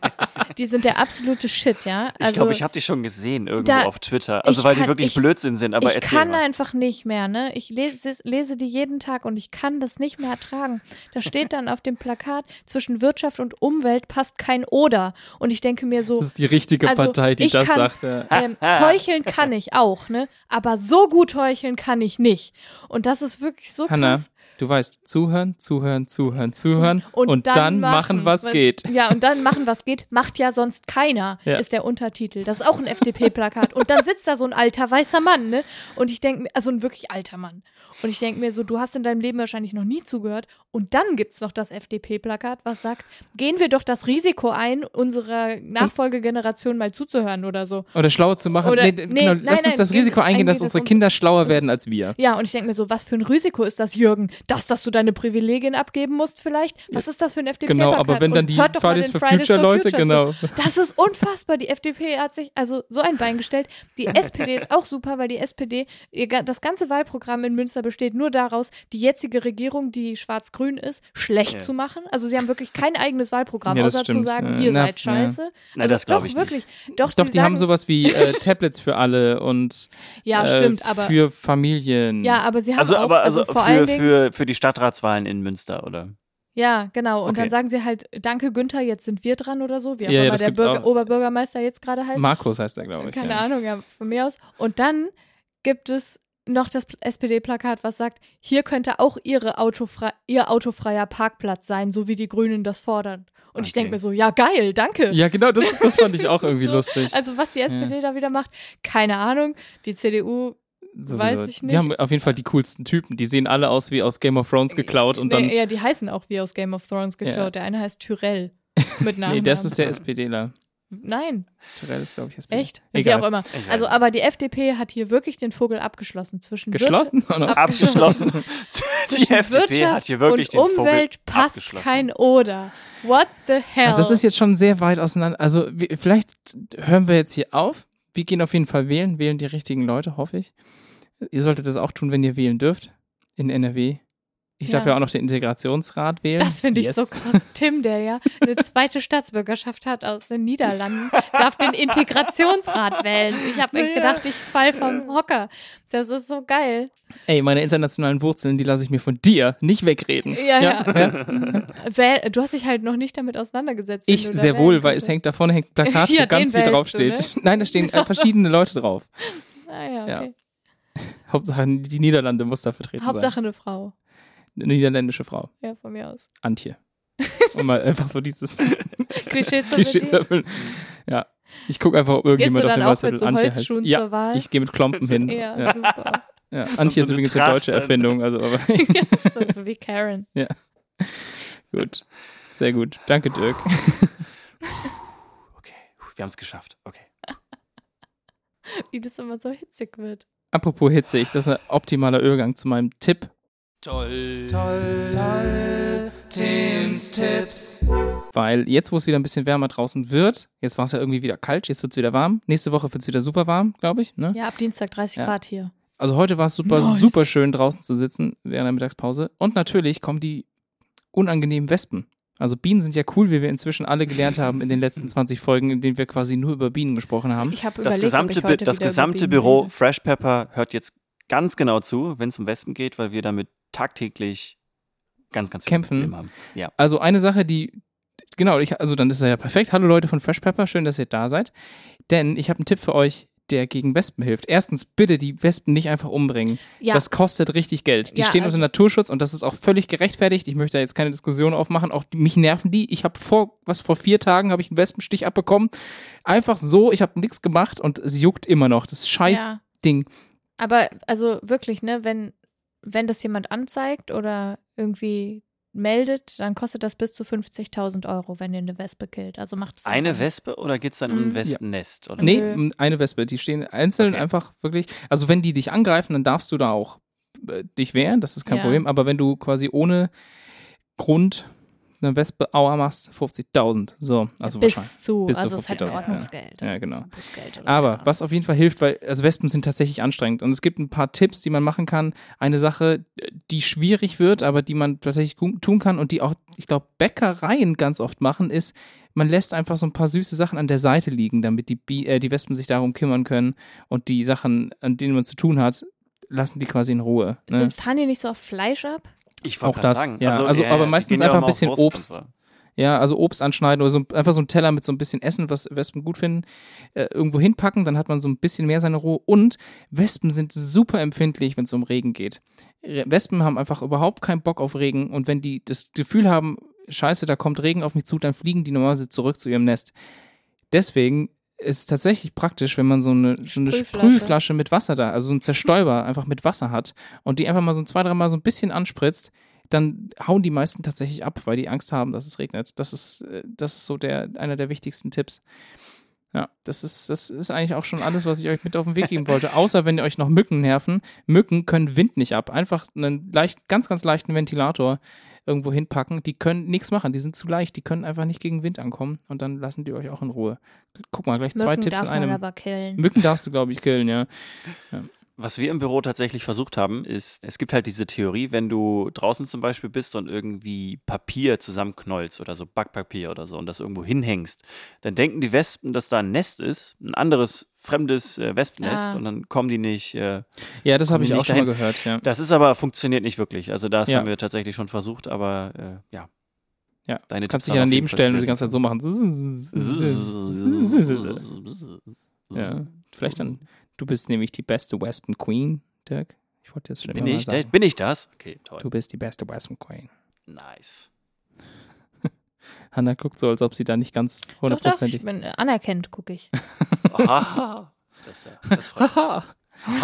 Die sind der absolute Shit, ja? ich Also, glaube, ich habe die schon gesehen irgendwo da- auf Twitter. Also ich weil die kann- wirklich ich- Blödsinn sind, aber ich kann mal. einfach nicht mehr, ne? Ich lese, lese die jeden Tag und ich kann das nicht mehr ertragen. Da steht dann auf dem Plakat, zwischen Wirtschaft und Umwelt passt kein Oder. Und ich denke mir so, Das ist die richtige Also, Partei, die ich das kann- sagt. Ja. <laughs> ähm, heucheln kann ich auch, ne? Aber so gut heucheln kann ich nicht. Und das ist wirklich so Hanna, krass. du weißt, zuhören, zuhören, zuhören, zuhören und, dann, machen, was, geht. Ja, und dann machen, was geht, macht ja sonst keiner, <laughs> Ja. ist der Untertitel. Das ist auch ein FDP-Plakat. und dann sitzt da so ein alter weißer Mann, ne? Und ich denke mir, also ein wirklich alter Mann. Und ich denke mir so, du hast in deinem Leben wahrscheinlich noch nie zugehört. Und dann gibt es noch das FDP-Plakat, was sagt, gehen wir doch das Risiko ein, unserer Nachfolgegeneration mal zuzuhören oder so. Oder schlau zu machen. Oder- nee, nee, genau, nein, lass uns nein, das Risiko gehen- eingehen, dass eingehen, unsere Kinder schlauer werden als wir. Ja, und ich denke mir so, was für ein Risiko ist das, Jürgen? Das, dass du deine Privilegien abgeben musst vielleicht? Was ist das für ein FDP-Plakat? Genau, aber wenn dann die Fridays for Fridays Future genau. Zu. Das ist unfassbar. Die FDP hat sich also so ein Bein gestellt. Die <laughs> SPD ist auch super, weil die SPD, ihr das ganze Wahlprogramm in Münster besteht nur daraus, die jetzige Regierung, die schwarz-grün ist, schlecht Ja. zu machen. Also sie haben wirklich kein eigenes Wahlprogramm, Ja, das außer zu stimmt. sagen, Ja, ihr na, seid scheiße. Na, also das glaub doch, ich nicht. wirklich. Doch, Doch, sie die haben sagen- sowas wie äh, <laughs> Tablets für alle und Ja, äh, stimmt, aber für Familien. ja, aber sie haben Also, auch, aber also, vor allen für, Dingen, für, für die Stadtratswahlen in Münster, oder? Ja, genau. Und Okay. dann sagen sie halt, danke Günther, jetzt sind wir dran oder so, wie auch Ja, ja, immer das der Bürger, auch. Oberbürgermeister jetzt gerade heißt. Markus heißt er, glaube ich. Keine ja. Ahnung, ja, von mir aus. Und dann gibt es noch das SPD-Plakat, was sagt, hier könnte auch ihre autofrei ihr autofreier Parkplatz sein, so wie die Grünen das fordern. Und ich denke Okay. mir so, ja geil, danke. Ja, genau, das, das fand ich <laughs> auch irgendwie So, lustig. Also was die SPD da wieder macht, keine Ahnung. Die CDU, Sowieso. weiß ich nicht. Die haben auf jeden Fall die coolsten Typen. Die sehen alle aus wie aus Game of Thrones geklaut und dann. nee, ja, die heißen auch wie aus Game of Thrones geklaut. Ja. Der eine heißt Tyrell <laughs> mit Namen. nee, das ist der SPDler. Nein, Terrell ist, glaube ich, SPD. echt? Wie Egal. auch immer. Weiß Also, aber die FDP hat hier wirklich den Vogel abgeschlossen zwischen Geschlossen? Wirtschaft, abgeschlossen. <laughs> Die FDP Wirtschaft hat hier wirklich und den Vogel Umwelt passt abgeschlossen. kein Oder. What the hell? Ah, Das ist jetzt schon sehr weit auseinander. Also vielleicht hören wir jetzt hier auf. Wir gehen auf jeden Fall wählen, wählen die richtigen Leute, hoffe ich. Ihr solltet das auch tun, wenn ihr wählen dürft in NRW. Ich darf Ja. ja auch noch den Integrationsrat wählen. Das finde ich yes. so krass. Tim, der ja eine zweite <laughs> Staatsbürgerschaft hat aus den Niederlanden, darf den Integrationsrat wählen. Ich habe echt gedacht, ich fall vom Hocker. Das ist so geil. Ey, meine internationalen Wurzeln, die lasse ich mir von dir nicht wegreden. Ja, ja. <laughs> Wähl, du hast dich halt noch nicht damit auseinandergesetzt. Ich sehr wohl, weil es hängt da vorne hängt ein Plakat, <laughs> Ja, wo ganz viel draufsteht. du, Nein, da stehen äh, verschiedene Leute drauf. Ah, ja, Ja. okay. Hauptsache die Niederlande muss da vertreten Hauptsache sein. eine Frau. Eine niederländische Frau. Ja, von mir aus. Antje. <laughs> Um mal einfach so dieses <laughs> Klischee zu Klischee zu bedienen. erfüllen. Ja. Ich gucke einfach, ob Gehst du irgendjemand auf dem Wasserzettel so Antje heißt. Holzschuhen Ja, zur Wahl? ich gehe mit Klompen hin. Ja, Ja. super. Ja. Antje ist so eine übrigens eine Tracht deutsche. Erfindung. Also, aber <laughs> so, so wie Karen. gut. Sehr gut. Danke, Dirk. Okay, wir haben es geschafft. Okay. Wie das immer so hitzig wird. Apropos hitzig, das ist ein optimaler Übergang zu meinem Tipp. Toll, toll, toll, Tims Tipps. Weil jetzt, wo es wieder ein bisschen wärmer draußen wird, jetzt war es ja irgendwie wieder kalt, jetzt wird es wieder warm. Nächste Woche wird es wieder super warm, glaube ich. Ne? Ja, ab Dienstag 30 Ja. Grad hier. Also heute war es super, Nice. super schön draußen zu sitzen während der Mittagspause. Und natürlich kommen die unangenehmen Wespen. Also Bienen sind ja cool, wie wir inzwischen alle gelernt haben in den letzten 20 Folgen, in denen wir quasi nur über Bienen gesprochen haben. Ich habe Das gesamte, ob ich Bi- heute das gesamte Büro rede. Fresh Pepper hört jetzt ganz genau zu, wenn es um Wespen geht, weil wir damit tagtäglich ganz, ganz viele Kämpfen. Probleme haben. Ja. Also eine Sache, die, genau, ich, also dann ist er ja perfekt. Hallo Leute von Fresh Pepper, schön, dass ihr da seid. Denn ich habe einen Tipp für euch, der gegen Wespen hilft. Erstens, bitte die Wespen nicht einfach umbringen. Ja, Das kostet richtig Geld. Die Ja, stehen also- unter Naturschutz und das ist auch völlig gerechtfertigt. Ich möchte da jetzt keine Diskussion aufmachen. Auch mich nerven die. Ich habe vor, was vor vier Tagen habe ich einen Wespenstich abbekommen. Einfach so, ich habe nichts gemacht und es juckt immer noch. Das scheiß ja. Ding. Aber also wirklich, ne, wenn, wenn das jemand anzeigt oder irgendwie meldet, dann kostet das bis zu 50.000 Euro, wenn ihr eine Wespe killt. Also macht es Eine. Wespe oder geht es dann um Mhm. ein Wespennest? Oder? Nee, eine Wespe. Die stehen einzeln Okay. einfach wirklich. Also wenn die dich angreifen, dann darfst du da auch äh, dich wehren, das ist kein Ja. Problem. Aber wenn du quasi ohne Grund eine Wespe Aua machst, 50.000. So, also bis wahrscheinlich. zu, Bis zu also es ist halt ein 50.000, ja. Ordnungsgeld. Ja, genau. Aber was auf jeden Fall hilft, weil also Wespen sind tatsächlich anstrengend und es gibt ein paar Tipps, die man machen kann. Eine Sache, die schwierig wird, aber die man tatsächlich tun kann und die auch, ich glaube, Bäckereien ganz oft machen, ist, man lässt einfach so ein paar süße Sachen an der Seite liegen, damit die, Bi äh, die Wespen sich darum kümmern können und die Sachen, an denen man zu tun hat, lassen die quasi in Ruhe. Ne? Sind, fahren die nicht so auf Fleisch ab? Ich Auch das, sagen. ja. Also, aber die meistens gehen ja einfach ein bisschen Obst. so. Ja, also Obst anschneiden oder so, einfach so ein Teller mit so ein bisschen Essen, was Wespen gut finden, äh, irgendwo hinpacken, dann hat man so ein bisschen mehr seine Ruhe. Und Wespen sind super empfindlich, wenn es um Regen geht. Wespen haben einfach überhaupt keinen Bock auf Regen und wenn die das Gefühl haben, scheiße, da kommt Regen auf mich zu, dann fliegen die normalerweise zurück zu ihrem Nest. Deswegen ist tatsächlich praktisch, wenn man so eine, so eine Sprühflasche. Sprühflasche mit Wasser da, also ein Zerstäuber einfach mit Wasser hat und die einfach mal so zwei, dreimal so ein bisschen anspritzt, dann hauen die meisten tatsächlich ab, weil die Angst haben, dass es regnet. Das ist, äh, das ist so der, einer der wichtigsten Tipps. Ja, das ist, das ist eigentlich auch schon alles, was ich euch mit auf den Weg geben wollte. Außer wenn euch noch Mücken nerven. Mücken können Wind nicht ab. Einfach einen leicht, ganz, ganz leichten Ventilator irgendwo hinpacken. Die können nichts machen. Die sind zu leicht. Die können einfach nicht gegen Wind ankommen. Und dann lassen die euch auch in Ruhe. Guck mal, gleich zwei Mücken Tipps in einem. aber killen. Mücken darfst du, glaube ich, killen, ja. <laughs> Was wir im Büro tatsächlich versucht haben, ist, es gibt halt diese Theorie, wenn du draußen zum Beispiel bist und irgendwie Papier zusammenknollst oder so Backpapier oder so und das irgendwo hinhängst, dann denken die Wespen, dass da ein Nest ist, ein anderes fremdes äh, Wespennest Ah. und dann kommen die nicht. Äh, Ja, das habe ich auch nicht schon mal dahin? gehört, ja. das ist aber, funktioniert nicht wirklich. Also das Ja. haben wir tatsächlich schon versucht, aber äh, ja. Ja, Deine Kannst dich ja daneben stellen und die ganze Zeit so machen. <laughs> <laughs> Ja, vielleicht dann, du bist nämlich die beste Wespen Queen, Dirk? Ich wollte jetzt schon Bin immer ich, mal sagen. bin ich das? Okay, toll. Du bist die beste Western Queen. Nice. <laughs> Hanna guckt so, als ob sie da nicht ganz Doch, doch, ich hundertprozentig. bin äh, anerkennt, gucke ich. <laughs> Aha. Das, äh, das freut.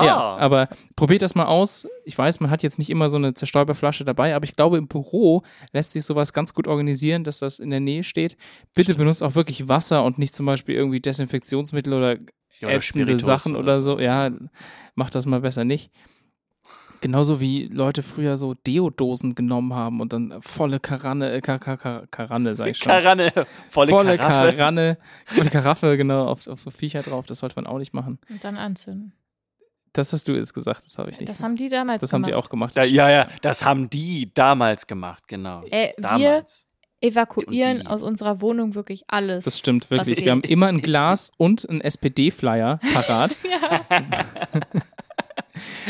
Ja, aber probiert das mal aus. Ich weiß, man hat jetzt nicht immer so eine Zerstäuberflasche dabei, aber ich glaube, im Büro lässt sich sowas ganz gut organisieren, dass das in der Nähe steht. Bitte benutzt auch wirklich Wasser und nicht zum Beispiel irgendwie Desinfektionsmittel oder Ja, ätzende Sachen oder oder so. Ja, macht das mal besser nicht. Genauso wie Leute früher so Deodosen genommen haben und dann volle Karanne, äh, Ka Ka Ka Karanne, sag ich schon. Karanne, <laughs> volle, volle Karaffe. Karanne, volle Karaffe, genau, auf, auf so Viecher drauf. Das sollte man auch nicht machen. Und dann anzünden. Das hast du jetzt gesagt, das habe ich nicht. Das haben die damals das haben gemacht. die auch gemacht. Ja, ja, ja, das haben die damals gemacht, genau. Äh, wir Damals. Evakuieren aus unserer Wohnung wirklich alles. Das stimmt wirklich. Wir haben immer ein Glas <laughs> und einen SPD-Flyer parat. <laughs> <laughs>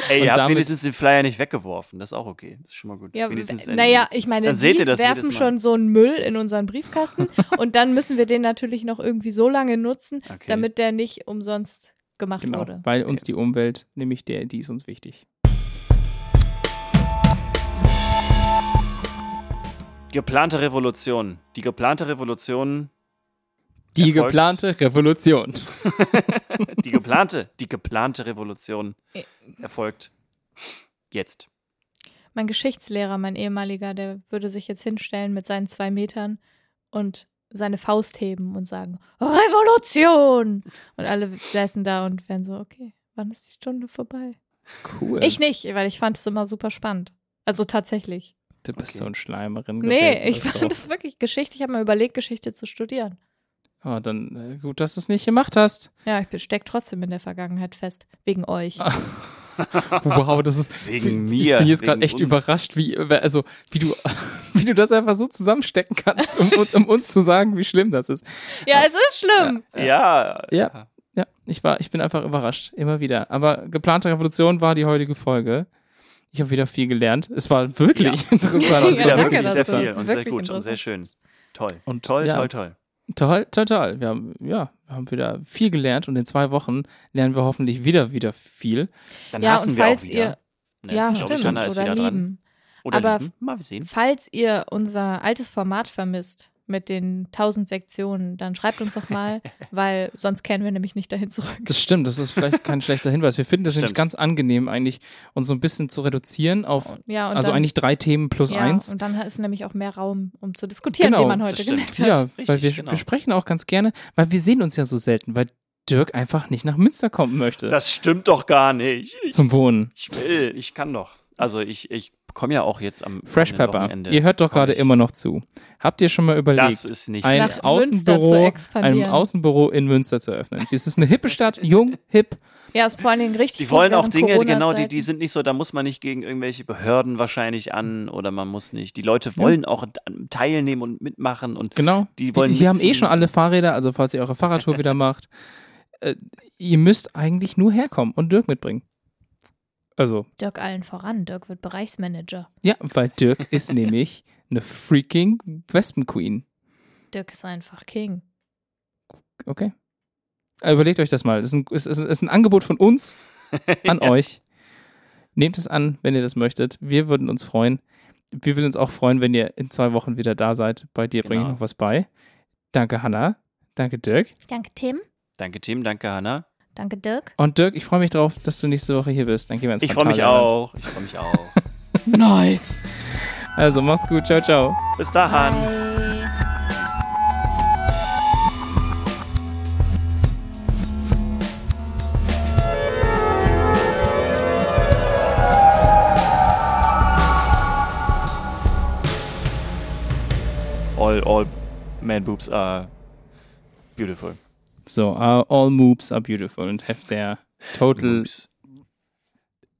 Ey, ihr habt damit- wenigstens den Flyer nicht weggeworfen. Das ist auch okay. Das ist schon mal gut. Ja, naja, ich meine, Dann das werfen schon so einen Müll in unseren Briefkasten und dann müssen wir den natürlich noch irgendwie so lange nutzen, Okay. damit der nicht umsonst gemacht Genau, wurde. weil uns die Umwelt, nämlich der, die ist uns wichtig. Geplante Revolution. Die geplante Revolution, Die Erfolgs- geplante Revolution. <laughs> die geplante, die geplante Revolution erfolgt jetzt. Mein Geschichtslehrer, mein ehemaliger, der würde sich jetzt hinstellen mit seinen zwei Metern und seine Faust heben und sagen, Revolution! Und alle säßen da und wären so, okay, wann ist die Stunde vorbei? Cool. Ich nicht, weil ich fand es immer super spannend. Also tatsächlich. Du bist Okay. so ein Schleimerin. Nee, gewesen, ich das fand drauf. es wirklich Geschichte. Ich habe mir überlegt, Geschichte zu studieren. Oh, dann äh, gut, dass du es nicht gemacht hast. Ja, ich stecke trotzdem in der Vergangenheit fest. Wegen euch. <laughs> Wow, das ist. Wegen ich mir, bin jetzt gerade echt uns. überrascht, wie, also, wie du, <laughs> wie du das einfach so zusammenstecken kannst, um, uns- um uns zu sagen, wie schlimm das ist. Ja, es ist schlimm. Ja. Ja. Ja, ich war, ich bin einfach überrascht, immer wieder. Aber geplante Revolution war die heutige Folge. Ich habe wieder viel gelernt. Es war wirklich interessant. Ja, Das ist ja danke wirklich sehr viel und sehr gut und sehr interessant. schön. Toll. Und toll, ja. toll, toll. Toll, total. Wir haben, ja, wir haben wieder viel gelernt und in zwei Wochen lernen wir hoffentlich wieder, wieder viel. Dann Ja, hassen und wir falls auch ihr, wieder. Ne, ja, ich stimmt, oder wieder dran. lieben. Oder Aber- lieben. Mal sehen. Falls ihr unser altes Format vermisst mit den tausend Sektionen, dann schreibt uns doch mal, <laughs> weil sonst kehren wir nämlich nicht dahin zurück. Das stimmt, das ist vielleicht kein <laughs> schlechter Hinweis. Wir finden das nämlich Stimmt. ganz angenehm, eigentlich uns so ein bisschen zu reduzieren auf, Ja, und also dann, eigentlich drei Themen plus ja, eins. Und dann ist nämlich auch mehr Raum, um zu diskutieren, Genau, wie man heute gemerkt hat. Ja, Richtig, weil wir, genau. wir sprechen auch ganz gerne, weil wir sehen uns ja so selten, weil Dirk einfach nicht nach Münster kommen möchte Das stimmt doch gar nicht. Ich, zum Wohnen. ich will, ich kann doch. Also ich, ich komme ja auch jetzt am Fresh Pepper, Wochenende. ihr hört doch gerade immer noch zu. Habt ihr schon mal überlegt, Das ist nicht ein Nach Außenbüro, ein Außenbüro in Münster zu eröffnen? Es ist eine hippe Stadt, <laughs> jung, hip. Ja, ist vor allen Dingen richtig. Die wollen auch Dinge, genau, die, die sind nicht so, da muss man nicht gegen irgendwelche Behörden wahrscheinlich an oder man muss nicht. Die Leute wollen auch an- teilnehmen und mitmachen und Genau. Die wollen hier haben eh schon alle Fahrräder, also falls ihr eure Fahrradtour <laughs> wieder macht, äh, ihr müsst eigentlich nur herkommen und Dirk mitbringen. Also, Dirk allen voran. Dirk wird Bereichsmanager. ja, weil Dirk ist nämlich eine freaking Wespen Queen. Dirk ist einfach King. Okay. Äh, Überlegt euch das mal. Das ist ein, es ist, es ist ein Angebot von uns <laughs> an euch. Nehmt es an, wenn ihr das möchtet. Wir würden uns freuen. Wir würden uns auch freuen, wenn ihr in zwei Wochen wieder da seid. Bei dir bringe ich Genau. noch was bei. Danke, Hanna. Danke, Dirk. Danke, Tim. Danke Tim, danke Hanna. Danke, Dirk. Und Dirk, ich freue mich drauf, dass du nächste Woche hier bist. Dann gehen wir ins Ich freue mich auch. Ich freue mich auch. <laughs> Nice. Also, mach's gut. Ciao, ciao. Bis dahin. Bye. All, all man boobs are beautiful. So, uh, all moves are beautiful and have their total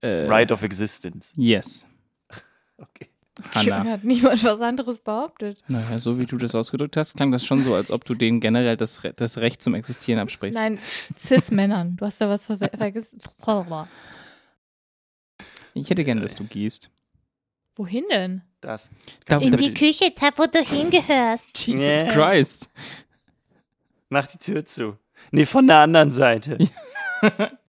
äh, Right of existence. Yes. <laughs> Okay. Hanna. Hat niemand was anderes behauptet. Naja, so wie du das ausgedrückt hast, klang das schon so, als ob du denen generell das, Re das Recht zum Existieren absprichst. Nein, Cis-Männern. Du hast da was ver- vergessen. Ich hätte gerne, dass du gehst. Wohin denn? Das. Da, In die Küche, da wo du hingehörst. Jesus. Christ. Mach die Tür zu. Nee, von der anderen Seite. <laughs>